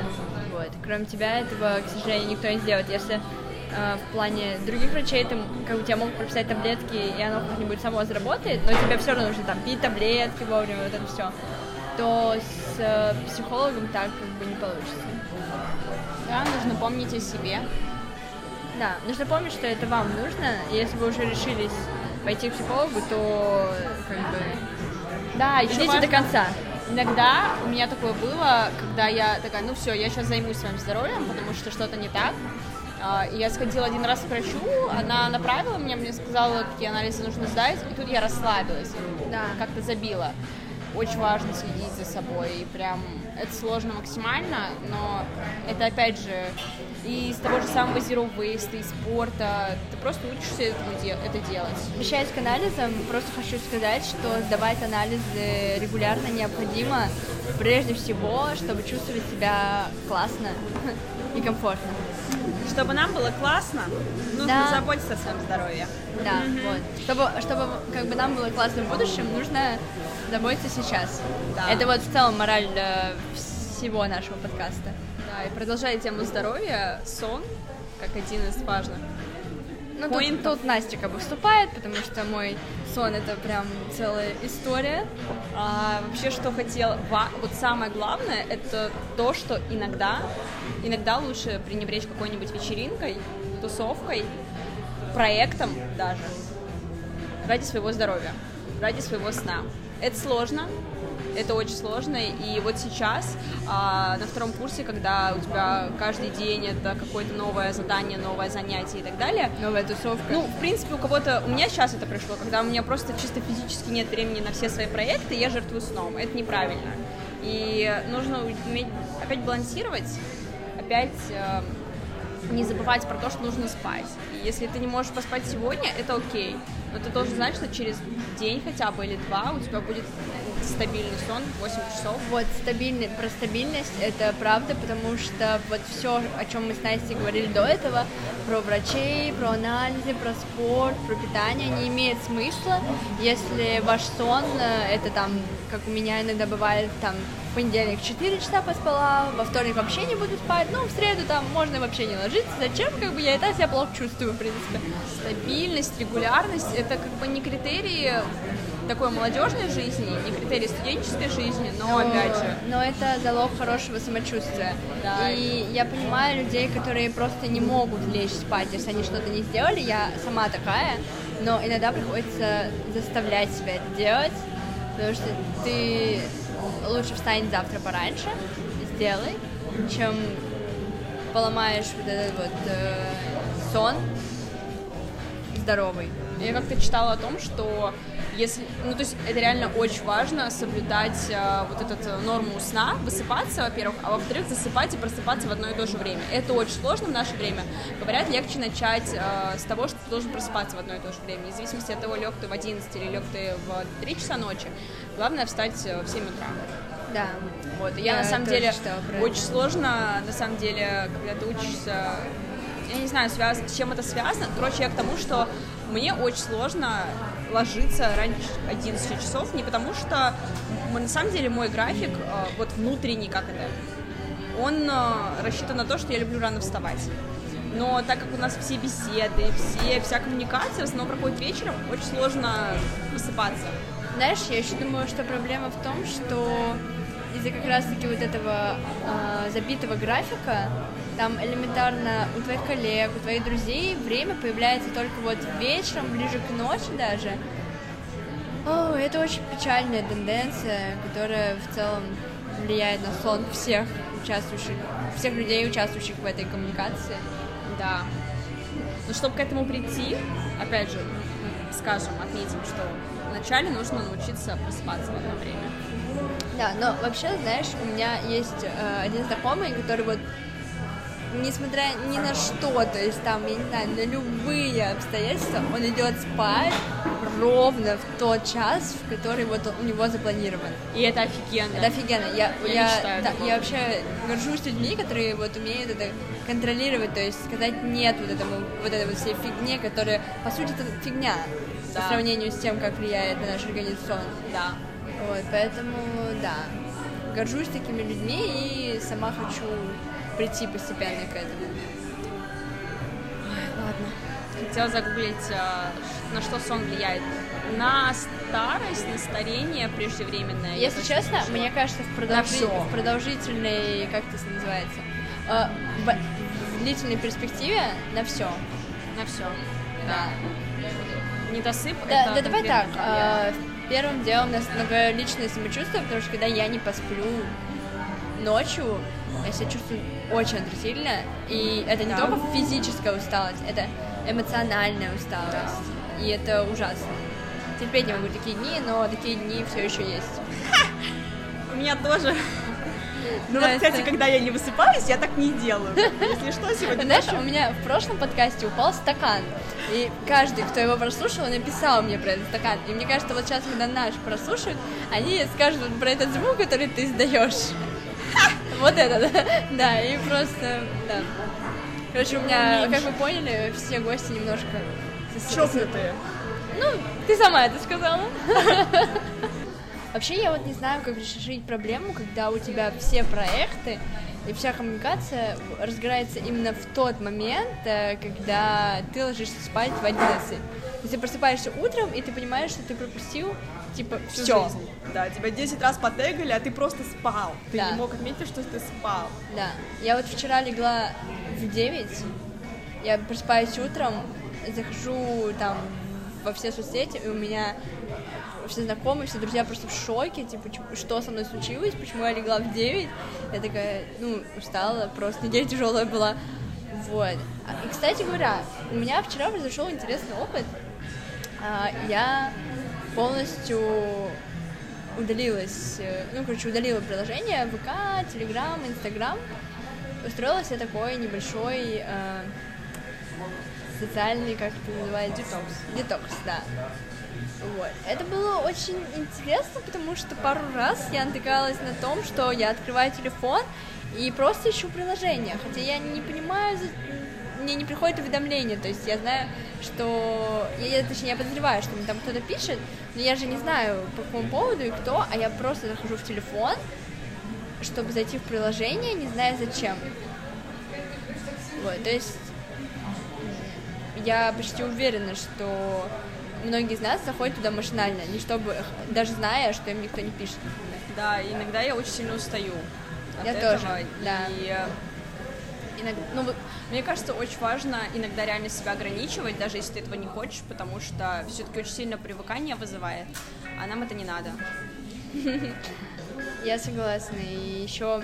Вот. Кроме тебя этого, к сожалению, никто не сделает. Если э, в плане других врачей, там, как бы тебе могут прописать таблетки, и оно как-нибудь само заработает, но тебе все равно нужно там пить таблетки вовремя, вот это все, то с э, психологом так как бы не получится. Да, нужно помнить о себе. Да, нужно помнить, что это вам нужно, если вы уже решились пойти к психологу, то как бы да, идите важно... до конца. Иногда у меня такое было, когда я такая, ну все, я сейчас займусь своим здоровьем, потому что что-то не так, А, я сходила один раз к врачу, она направила меня, мне сказала, какие анализы нужно сдать, и тут я расслабилась, Да. как-то забила. Очень важно следить за собой, и прям это сложно максимально, но это опять же и из того же самого zero waste, и из спорта, ты просто учишься этому де- это делать. Возвращаясь к анализам, просто хочу сказать, что сдавать анализы регулярно необходимо, прежде всего, чтобы чувствовать себя классно (laughs) и комфортно. Чтобы нам было классно, нужно Да. заботиться о своем здоровье. Да, вот. Чтобы, чтобы как бы нам было классно в будущем, нужно заботиться сейчас. Да. Это вот в целом мораль э, всего нашего подкаста. Да, и продолжая тему здоровья, сон, как один из важных. Ну, тут, тут Настя как бы вступает, потому что мой сон это прям целая история. А, вообще, что хотел, ва- вот самое главное, это то, что иногда, иногда лучше пренебречь какой-нибудь вечеринкой, тусовкой, проектом даже, ради своего здоровья, ради своего сна. Это сложно, это очень сложно, и вот сейчас а, на втором курсе, когда у тебя каждый день это какое-то новое задание, новое занятие и так далее, Новая тусовка. ну, в принципе, у кого-то... У меня сейчас это пришло, когда у меня просто чисто физически нет времени на все свои проекты, я жертвую сном. Это неправильно. И нужно уметь опять балансировать, опять э, не забывать про то, что нужно спать. И если ты не можешь поспать сегодня, это окей. Но ты должен знать, что через день хотя бы или два у тебя будет стабильный сон 8 часов. Вот стабильный, про стабильность это правда, потому что вот все, о чем мы с Настей говорили до этого, про врачей, про анализы, про спорт, про питание, не имеет смысла, если ваш сон э, это там, как у меня иногда бывает, там в понедельник 4 часа поспала, во вторник вообще не буду спать, ну в среду там можно вообще не ложиться, зачем, как бы я и так себя плохо чувствую, в принципе. Стабильность, регулярность это как бы не критерии такой молодежной жизни, не критерии студенческой жизни, но опять же. Но это залог хорошего самочувствия. Да. И я понимаю людей, которые просто не могут лечь спать, если они что-то не сделали. Я сама такая, но иногда приходится заставлять себя это делать, потому что ты лучше встань завтра пораньше, сделай, чем поломаешь вот этот вот э, сон здоровый. Я как-то читала о том, что если, ну то есть это реально очень важно соблюдать э, вот эту э, норму сна, высыпаться, во-первых, а во-вторых, засыпать и просыпаться в одно и то же время. Это очень сложно в наше время. Говорят, легче начать э, с того, что ты должен просыпаться в одно и то же время, в зависимости от того, лег ты в 11 или лег ты в 3 часа ночи. Главное встать э, в 7 утра. Да. Вот, я Да, на самом деле читала про очень сложно, на самом деле, когда ты учишься, я не знаю, связ... с чем это связано. Короче, я к тому, что мне очень сложно ложиться раньше 11 часов, не потому что, м, на самом деле, мой график, э, вот внутренний, как это, он э, рассчитан на то, что я люблю рано вставать. Но так как у нас все беседы, все, вся коммуникация в основном проходит вечером, очень сложно высыпаться. Знаешь, я еще думаю, что проблема в том, что из-за как раз-таки вот этого а, забитого графика, там элементарно у твоих коллег, у твоих друзей время появляется только вот вечером, ближе к ночи даже. О, это очень печальная тенденция, которая в целом влияет на сон всех участвующих, всех людей, участвующих в этой коммуникации. Да. Но чтобы к этому прийти, опять же, скажем, отметим, что вначале нужно научиться просыпаться в одно время. Да, но вообще, знаешь, у меня есть э, один знакомый, который вот несмотря ни на что, то есть там, я не знаю, на любые обстоятельства, он идет спать ровно в тот час, в который вот у него запланирован. И это офигенно. Это офигенно. Я, Я я, мечтаю да, я вообще горжусь людьми, которые вот умеют это контролировать, то есть сказать нет вот этому, вот этой вот всей фигне, которая, по сути, это фигня Да. по сравнению с тем, как влияет на наш организм. Да. Вот, поэтому, да, горжусь такими людьми и сама хочу прийти постепенно к этому. Ладно. Хотела загуглить, а, на что сон влияет. На старость, на старение преждевременное. я Если честно, слышала. мне кажется, в, продолжи- в продолжительной, как это называется, э, в, длительной перспективе на все. На все. Да. Недосып Да, да давай так. влияет. э, первым делом на, на личное самочувствие, потому что когда я не посплю, ночью я себя чувствую очень отвратительно, и это не Да. только физическая усталость, это эмоциональная усталость, и это ужасно. Терпеть не могу такие дни, но такие дни все еще есть. У меня тоже. Ну вот, кстати, когда я не высыпаюсь, я так не делаю. Если что, сегодня Знаешь, у меня в прошлом подкасте упал стакан, и каждый, кто его прослушал, написал мне про этот стакан. И мне кажется, вот сейчас, когда наш прослушают, они скажут про этот звук, который ты издаешь. (laughs) Вот это, да. Да, и просто, да. Короче, у меня, как вы поняли, все гости немножко... чокнутые. Ну, ты сама это сказала. (laughs) Вообще, я вот не знаю, как решить проблему, когда у тебя все проекты и вся коммуникация разгорается именно в тот момент, э, когда ты ложишься спать в 11. То есть ты просыпаешься утром, и ты понимаешь, что ты пропустил, типа, Всю все. жизнь. Да, тебя 10 раз потегали, а ты просто спал. Ты Да. не мог отметить, что ты спал. Да. Я вот вчера легла в 9, я просыпаюсь утром, захожу там во все соцсети, и у меня все знакомые, все друзья просто в шоке, типа, что со мной случилось, почему я легла в 9. Я такая, ну, устала, просто неделя тяжелая была. Вот. А, И, кстати говоря, у меня вчера произошел интересный опыт. А, Я полностью удалилась, э, ну, короче, удалила приложение ВК, Телеграм, Инстаграм. Устроила себе такой небольшой э, социальный, как это называется? Детокс. Детокс, да. Вот. Это было очень интересно, потому что пару раз я натыкалась на том, что я открываю телефон и просто ищу приложение, хотя я не понимаю, мне не приходит уведомление, то есть я знаю, что, я, я, точнее, я подозреваю, что мне там кто-то пишет, но я же не знаю, по какому поводу и кто, а я просто захожу в телефон, чтобы зайти в приложение, не зная зачем. Вот, то есть я почти уверена, что многие из нас заходят туда машинально, не чтобы, даже зная, что им никто не пишет. Да, иногда я очень сильно устаю. от Я этого. тоже, да. И иногда, ну, мне кажется, очень важно иногда реально себя ограничивать, даже если ты этого не хочешь, потому что все-таки очень сильно привыкание вызывает, а нам это не надо. (laughs) Я согласна. И еще,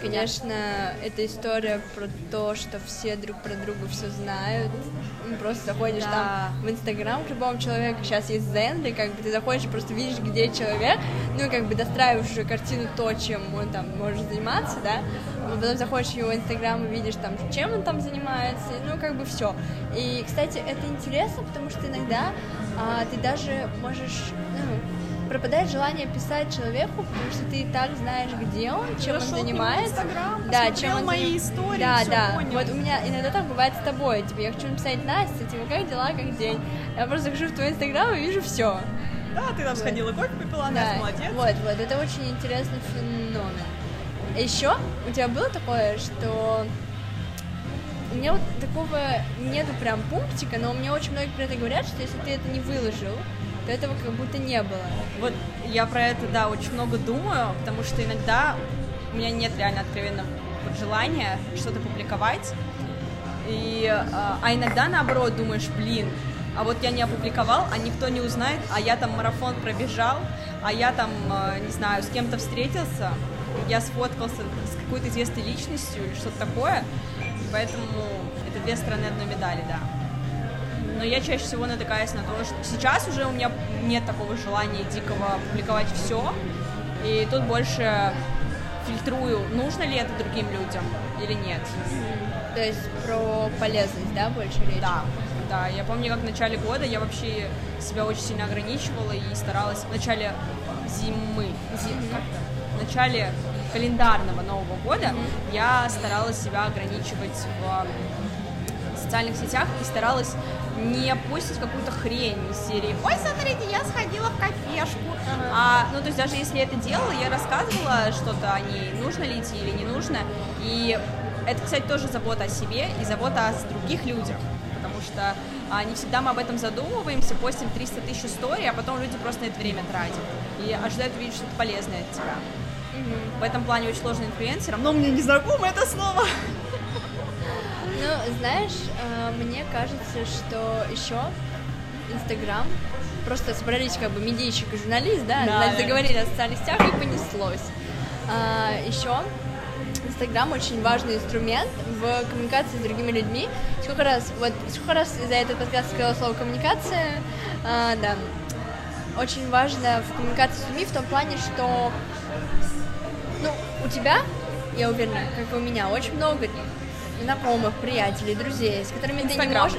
конечно, эта история про то, что все друг про друга все знают. Ну, Просто заходишь Да. там в Инстаграм к любому человеку, сейчас есть Зенли, как бы ты заходишь, и просто видишь, где человек, ну и как бы достраиваешь уже картину то, чем он там может заниматься, да, А потом заходишь в его Инстаграм и видишь там, чем он там занимается, ну как бы все. И, кстати, это интересно, потому что иногда а, ты даже можешь, ну, пропадает желание писать человеку, потому что ты и так знаешь, где он, чем он Зашел в занимается. Да, чем он мои заним- истории, Да, да. понял. Вот у меня иногда так бывает с тобой. Типа, я хочу написать Насте, типа, как дела, как день. Я просто захожу в твой Инстаграм и вижу все. Да, ты там сходила, кофе попила, Настя, молодец. Вот, вот, это очень интересный феномен. Еще у тебя было такое, что у меня вот такого нету прям пунктика, но мне очень многие про это говорят, что если ты это не выложил, то этого как будто не было. Вот я про это, да, очень много думаю, потому что иногда у меня нет реально откровенно вот желания что-то публиковать. И, а, а иногда наоборот думаешь, блин, а вот я не опубликовал, а никто не узнает, а я там марафон пробежал, а я там, а, не знаю, с кем-то встретился, я сфоткался с какой-то известной личностью или что-то такое. Поэтому это две стороны одной медали, да. Но я чаще всего натыкаюсь на то, что сейчас уже у меня нет такого желания дикого публиковать все. И тут больше фильтрую, нужно ли это другим людям или нет. То есть про полезность, да, больше речь? Да, да. Я помню, как в начале года я вообще себя очень сильно ограничивала и старалась в начале зимы, зим, как-то, в начале календарного Нового года я старалась себя ограничивать в социальных сетях и старалась не постить какую-то хрень из серии «Ой, смотрите, я сходила в кафешку». А, ну, то есть даже если я это делала, я рассказывала что-то о ней, нужно ли идти или не нужно. И это, кстати, тоже забота о себе и забота о других людях. Потому что а, не всегда мы об этом задумываемся, постим 300 тысяч историй, а потом люди просто на это время тратят. И ожидают увидеть что-то полезное от тебя. В этом плане очень сложно инфлюенсерам, но мне не знакомо это слово. Ну, знаешь, э, мне кажется, что еще Инстаграм просто собрались как бы медийщик и журналист, да, Да, заговорили о социальных сетях и понеслось. А, еще Инстаграм очень важный инструмент в коммуникации с другими людьми. Сколько раз, вот, сколько раз за этот подкаст сказала слово коммуникация, а, да, очень важно в коммуникации с людьми в том плане, что, ну, у тебя, я уверена, как и у меня, очень много знакомых, приятелей, друзей, с которыми Инстаграм. ты не можешь...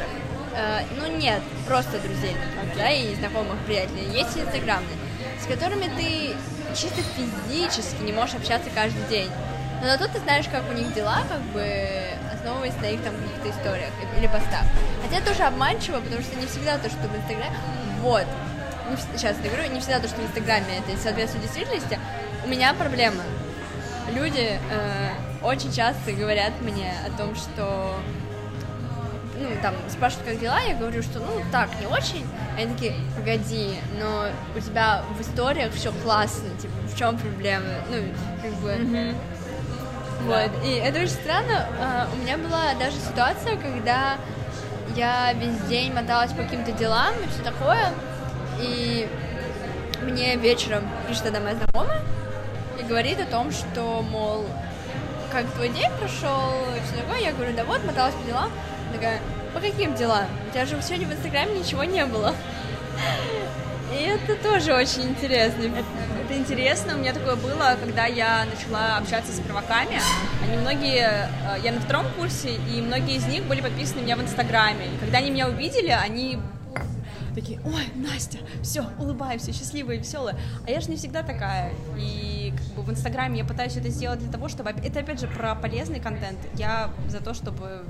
э, ну, нет, просто друзей, например, да, и знакомых, приятелей. Есть инстаграмные, с которыми ты чисто физически не можешь общаться каждый день. Но зато ты знаешь, как у них дела, как бы основываясь на их там каких-то историях или постах. Хотя тоже обманчиво, потому что не всегда то, что в Инстаграме... Вот. Не сейчас я говорю, не всегда то, что в Инстаграме это соответствует действительности. У меня проблема. Люди э, очень часто говорят мне о том, что ну, там, спрашивают, как дела, я говорю, что, ну, так, не очень. Они такие, погоди, но у тебя в историях все классно, типа, в чем проблема? Ну, как бы... Вот, и это очень странно. А, У меня была даже ситуация, когда я весь день моталась по каким-то делам и все такое, и мне вечером пишет одна моя знакомая и говорит о том, что, мол, как твой день прошел и все такое. Я говорю, да вот, моталась по делам. Она такая, по каким делам? У тебя же сегодня в Инстаграме ничего не было. И это тоже очень интересно. Это интересно, у меня такое было, когда я начала общаться с провоками. Они многие, э, я на втором курсе, и многие из них были подписаны на меня в Инстаграме. И когда они меня увидели, они такие, ой, Настя, все, улыбаемся, счастливая, веселая. А я же не всегда такая. И как бы в Инстаграме я пытаюсь это сделать для того, чтобы... Это опять же про полезный контент. Я за то, чтобы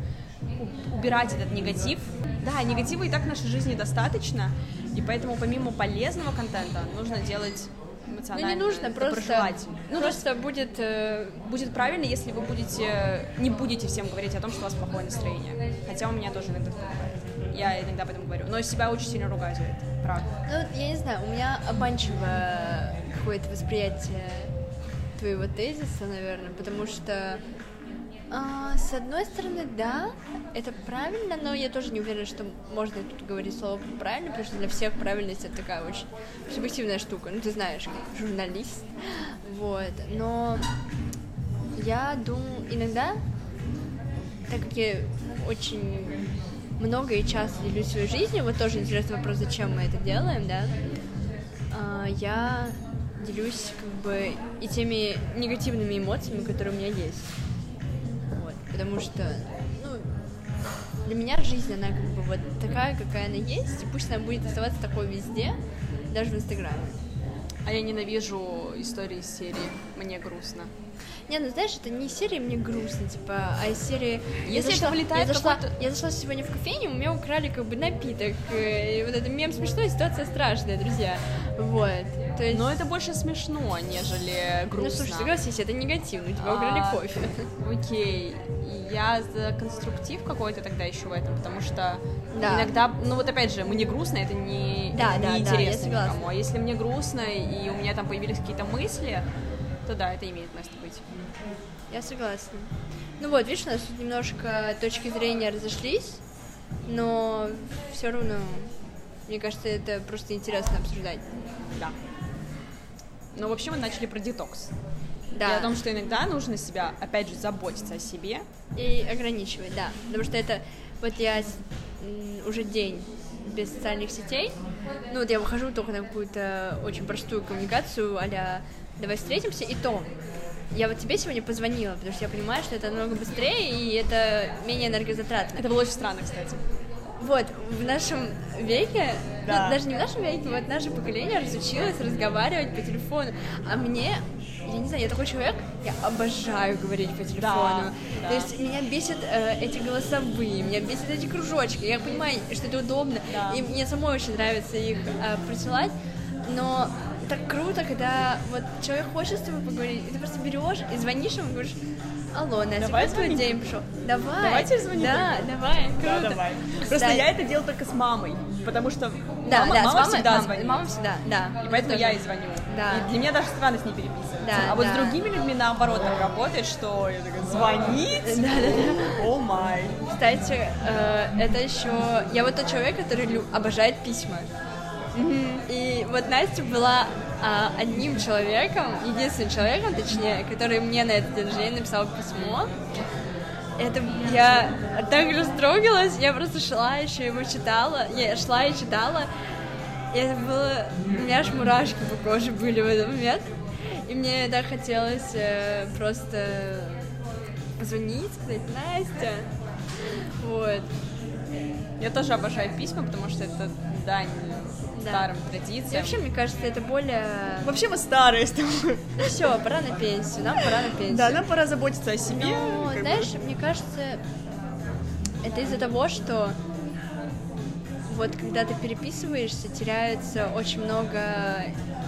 убирать этот негатив. Да, негатива и так в нашей жизни достаточно, и поэтому помимо полезного контента нужно делать Ну, эмоционально не нужно, просто. Ну, просто будет... э, будет правильно, если вы будете не будете всем говорить о том, что у вас плохое настроение. Хотя у меня тоже иногда такое бывает. Я иногда об этом говорю. Но себя очень сильно ругаю за это. Правда. Ну, я не знаю, у меня обманчивое какое-то восприятие твоего тезиса, наверное, потому что а, с одной стороны, да, это правильно, но я тоже не уверена, что можно тут говорить слово правильно, потому что для всех правильность это такая очень субъективная штука. Ну, ты знаешь, как журналист. Вот. Но я думаю, иногда, так как я очень много и часто делюсь своей жизнью, вот тоже интересный вопрос, зачем мы это делаем, да, а, я делюсь как бы и теми негативными эмоциями, которые у меня есть. Вот, потому что, ну, для меня жизнь, она как бы вот такая, какая она есть, и пусть она будет оставаться такой везде, даже в Инстаграме. А я ненавижу истории из серии «Мне грустно». Не, ну знаешь, это не серии мне грустно, типа, а из серии... я Если зашла, это вылетает я зашла, я зашла сегодня в кофейню, у меня украли как бы напиток. э, И вот это мем смешной, ситуация страшная, друзья. Вот. То есть... Но это больше смешно, нежели Ну, грустно. слушай, согласись, это негативно, у тебя украли А, кофе. Окей, я за конструктив какой-то тогда ищу в этом, потому что Да. иногда, ну вот опять же, мне грустно, это не, Да, это да, не да, интересно согласна. никому. А если мне грустно и у меня там появились какие-то мысли, то да, это имеет место быть. Я согласна. Ну вот, видишь, у нас тут немножко точки зрения разошлись, но все равно, мне кажется, это просто интересно обсуждать. Да. Но вообще мы начали про детокс. Да. И о том, что иногда нужно себя, опять же, заботиться о себе. И ограничивать, да. Потому что это вот я уже день без социальных сетей. Ну вот я выхожу только на какую-то очень простую коммуникацию а давай встретимся, и то я вот тебе сегодня позвонила, потому что я понимаю, что это намного быстрее и это менее энергозатратно. Это было очень странно, кстати. Вот, в нашем веке, Да. ну, даже не в нашем веке, вот наше поколение разучилось разговаривать по телефону. А мне, я не знаю, я такой человек, я обожаю говорить по телефону. да. То есть меня бесят э, эти голосовые, меня бесят эти кружочки. Я понимаю, что это удобно, Да. и мне самой очень нравится их э, присылать, но так круто, когда вот человек хочет с тобой поговорить, и ты просто берешь и звонишь ему и говоришь, алло, Настя, Давай как твой день пошел? Давай. Давайте звонить Да, тогда. давай, круто. Да, давай. Просто Кстати, я это делал только с мамой, потому что Да, мама, да, мама мамой, всегда мама, звонит. мама всегда, да. И поэтому Это я тоже. и звоню. Да. И для меня даже странно с ней переписываться. Да, а вот да. с другими людьми наоборот так работает, что я такая, звонить? Да, да, да. О май. Кстати, э, это еще... Я вот тот человек, который лю- обожает письма. И вот Настя была а, одним человеком, единственным человеком, точнее, который мне на этот день рождения написал письмо. Это я так растрогалась, я просто шла еще его читала, я шла и читала, и это было, у меня аж мурашки по коже были в этот момент, и мне так хотелось э, просто позвонить, сказать, Настя, вот. Я тоже обожаю письма, потому что это дань Да. старым И традициям. вообще, мне кажется, это более... Вообще мы старые с тобой. Все, пора на пенсию, нам пора на пенсию. Да, нам пора заботиться о себе. Ну, как бы. знаешь, мне кажется, это из-за того, что вот когда ты переписываешься, теряется очень много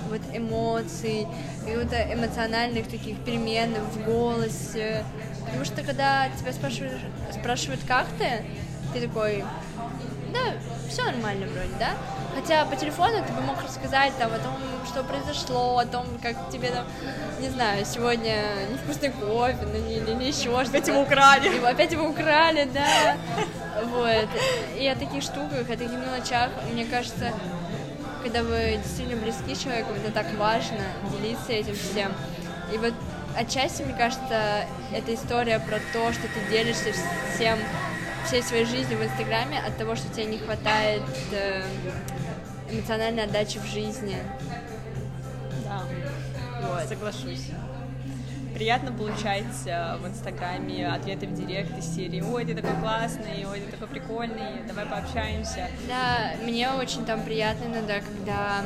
вот эмоций, каких-то эмоциональных таких перемен в голосе. Потому что когда тебя спрашивают, спрашивают, как ты, ты такой, да, все нормально вроде, да? Хотя по телефону ты бы мог рассказать там о том, что произошло, о том, как тебе там, не знаю, сегодня невкусный кофе, ну, или, или еще что-то. Опять его украли. Его опять его украли, да. Вот. И о таких штуках, о таких мелочах, мне кажется, когда вы действительно близки с человеком, это так важно делиться этим всем. И вот отчасти, мне кажется, эта история про то, что ты делишься всем, всей своей жизнью в Инстаграме от того, что тебе не хватает э, эмоциональной отдачи в жизни. Да, Вот. соглашусь. Приятно получать э, в Инстаграме ответы в директ из серии «Ой, ты такой классный», «Ой, ты такой прикольный», «Давай пообщаемся». Да, мне очень там приятно иногда, когда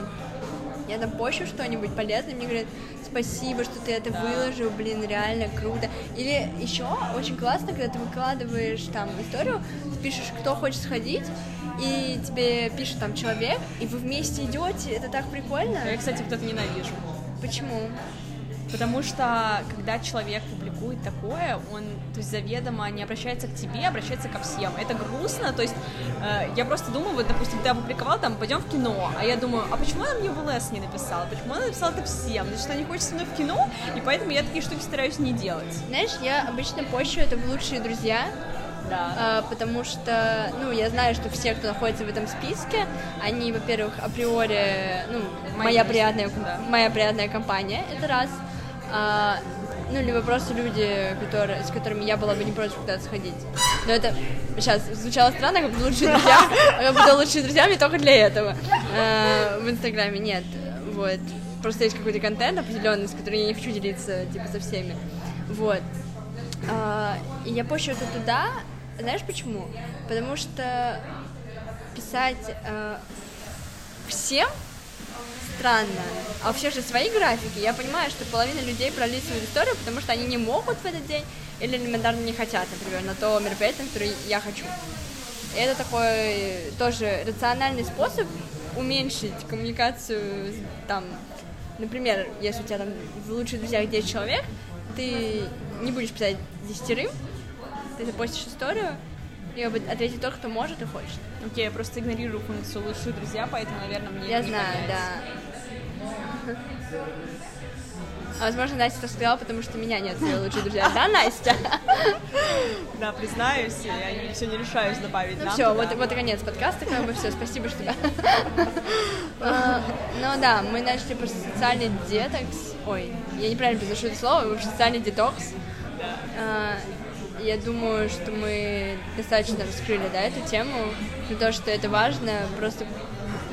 я там пощу что-нибудь полезное, мне говорят, спасибо, что ты это выложил, блин, реально круто. Или еще очень классно, когда ты выкладываешь там историю, ты пишешь, кто хочет сходить, и тебе пишет там человек, и вы вместе идете, это так прикольно. Я, кстати, вот это ненавижу. Почему? Потому что когда человек публикует такое, он, то есть заведомо не обращается к тебе, а обращается ко всем. Это грустно, то есть э, я просто думаю, вот, допустим, ты опубликовал, там, пойдем в кино, а я думаю, а почему она мне в ЛС не написала? Почему она написала это всем? Значит, она не хочет со мной в кино, и поэтому я такие штуки стараюсь не делать. Знаешь, я обычно пощу это в лучшие друзья, Да. А, потому что, ну, я знаю, что все, кто находится в этом списке, они, во-первых, априори, ну, моя друзья, приятная, да. моя приятная компания, это раз. А, ну, либо просто люди, которые, с которыми я была бы не против куда-то сходить. Но это сейчас звучало странно, как бы лучшие друзья. (laughs) Я буду лучшими друзьями только для этого. А, в Инстаграме нет. Вот. Просто есть какой-то контент определенный, с которым я не хочу делиться, типа, со всеми. Вот. А, и я пощу это туда, знаешь почему? Потому что писать а, всем странно. А вообще же свои графики, я понимаю, что половина людей пролистывают историю, потому что они не могут в этот день или элементарно не хотят, например, на то мероприятие, которое я хочу. И это такой тоже рациональный способ уменьшить коммуникацию, там, например, если у тебя там в лучших друзьях 10 человек, ты не будешь писать десятерым, ты запостишь историю, и как бы ответит тот, кто может и хочет. Окей, я просто игнорирую функцию «Лучшие друзья», поэтому, наверное, мне Я не знаю, понять. да. А возможно, Настя это сказала, потому что меня нет в своей лучшей (laughs) друзья. Да, Настя? Да, признаюсь, я все не решаюсь добавить Ну все, вот, вот и конец подкаста, как бы все, спасибо, что... (laughs) А, Ну да, мы начали просто социальный детокс. Ой, я неправильно произношу это слово, социальный детокс. Я думаю, что мы достаточно раскрыли, да, эту тему, про то, что это важно, просто,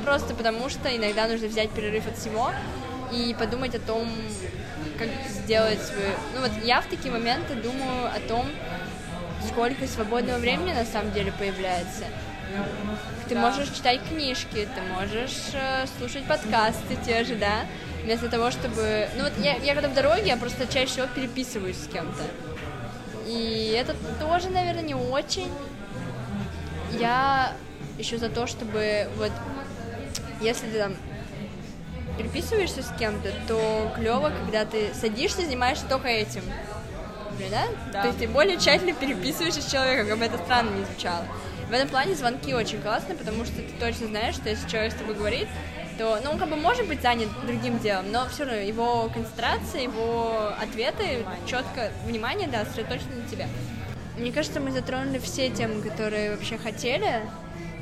просто потому что иногда нужно взять перерыв от всего и подумать о том, как сделать свою... Ну вот я в такие моменты думаю о том, сколько свободного времени на самом деле появляется. Ты можешь читать книжки, ты можешь э, слушать подкасты те же, да, вместо того, чтобы... Ну вот я, я когда в дороге, я просто чаще всего переписываюсь с кем-то. Это тоже, наверное, не очень. Я еще за то, чтобы вот если ты там переписываешься с кем-то, то клево, когда ты садишься, занимаешься только этим. Да? Да. То есть ты более тщательно переписываешься с человеком, как бы это странно не звучало. В этом плане звонки очень классно, потому что ты точно знаешь, что если человек с тобой говорит, то, ну, он как бы может быть занят другим делом, но все равно его концентрация, его ответы, четко, внимание, да, сосредоточены на тебя. Мне кажется, мы затронули все темы, которые вообще хотели.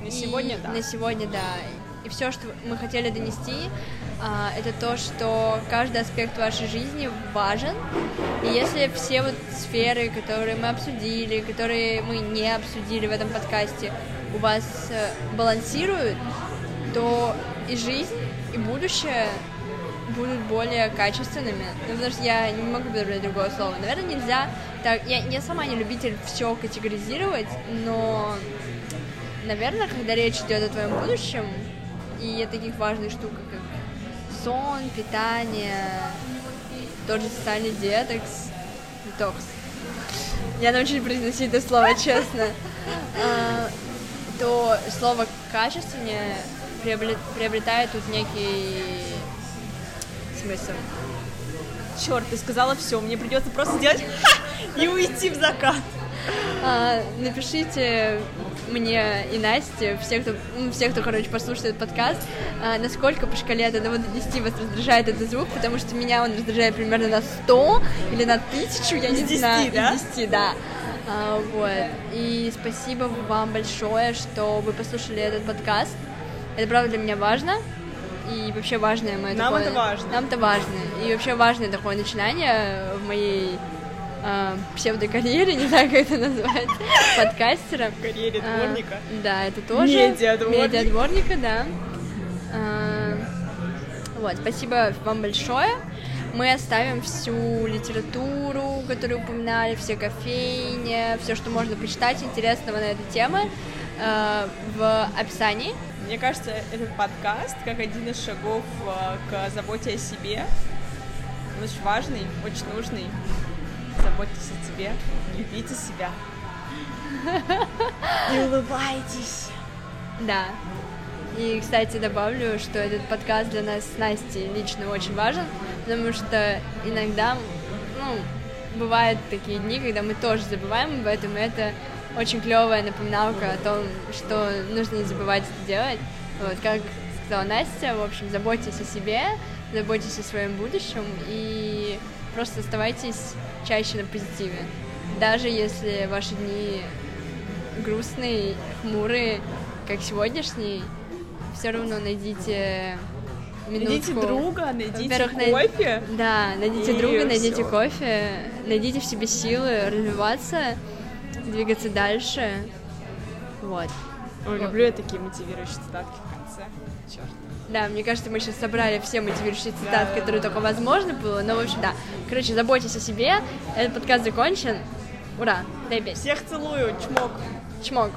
На сегодня, да. На сегодня, да. И все, что мы хотели донести, а, это то, что каждый аспект вашей жизни важен. И если все вот сферы, которые мы обсудили, которые мы не обсудили в этом подкасте, у вас э, балансируют, то и жизнь, и будущее будут более качественными. Ну, потому что я не могу подобрать другое слово. Наверное, нельзя так... Я, я сама не любитель все категоризировать, но, наверное, когда речь идет о твоем будущем и о таких важных штуках, как сон, питание, тот же социальный детокс, детокс. Я научусь произносить это слово, честно. А, то слово качественнее приобретает тут некий смысл. Черт, ты сказала все, мне придется просто сделать (laughs) и уйти в закат. А, напишите мне и Насте, все, кто, ну, все, кто, короче, послушает этот подкаст, а, насколько по шкале от 1 до 10 вас раздражает этот звук, потому что меня он раздражает примерно на 100 или на 1000, я не 10, знаю. Да? 10, да. А, вот. И спасибо вам большое, что вы послушали этот подкаст. Это правда для меня важно и вообще важное мое Нам такое... это важно. Нам это важно. И вообще важное такое начинание в моей э, псевдокарьере, (laughs) не знаю, как это назвать, (laughs) подкастера. Карьере А, дворника. да, это тоже. Медиадворник. Медиадворника, да. А, вот, спасибо вам большое. Мы оставим всю литературу, которую упоминали, все кофейни, все, что можно почитать интересного на эту тему э, в описании. Мне кажется, этот подкаст как один из шагов э, к заботе о себе. Он очень важный, очень нужный. Заботьтесь о себе, любите себя. И улыбайтесь. Да. И, кстати, добавлю, что этот подкаст для нас с Настей лично очень важен, потому что иногда, ну, бывают такие дни, когда мы тоже забываем об этом, и это очень клевая напоминалка о том, что нужно не забывать это делать. Вот, как сказала Настя, в общем, заботьтесь о себе, заботьтесь о своем будущем и просто оставайтесь чаще на позитиве. Даже если ваши дни грустные, хмурые, как сегодняшний, все равно найдите минутку. Найдите друга, найдите Во-первых, най- кофе. Да, найдите И друга, найдите кофе, найдите в себе силы развиваться, двигаться дальше. Вот. Ой, люблю я такие мотивирующие цитатки в конце. Черт. Да, мне кажется, мы сейчас собрали все мотивирующие цитаты, Да. которые только возможно было. Но, в общем, да. Короче, заботьтесь о себе. Этот подкаст закончен. Ура! Дай песню. Всех целую, чмок. Чмок.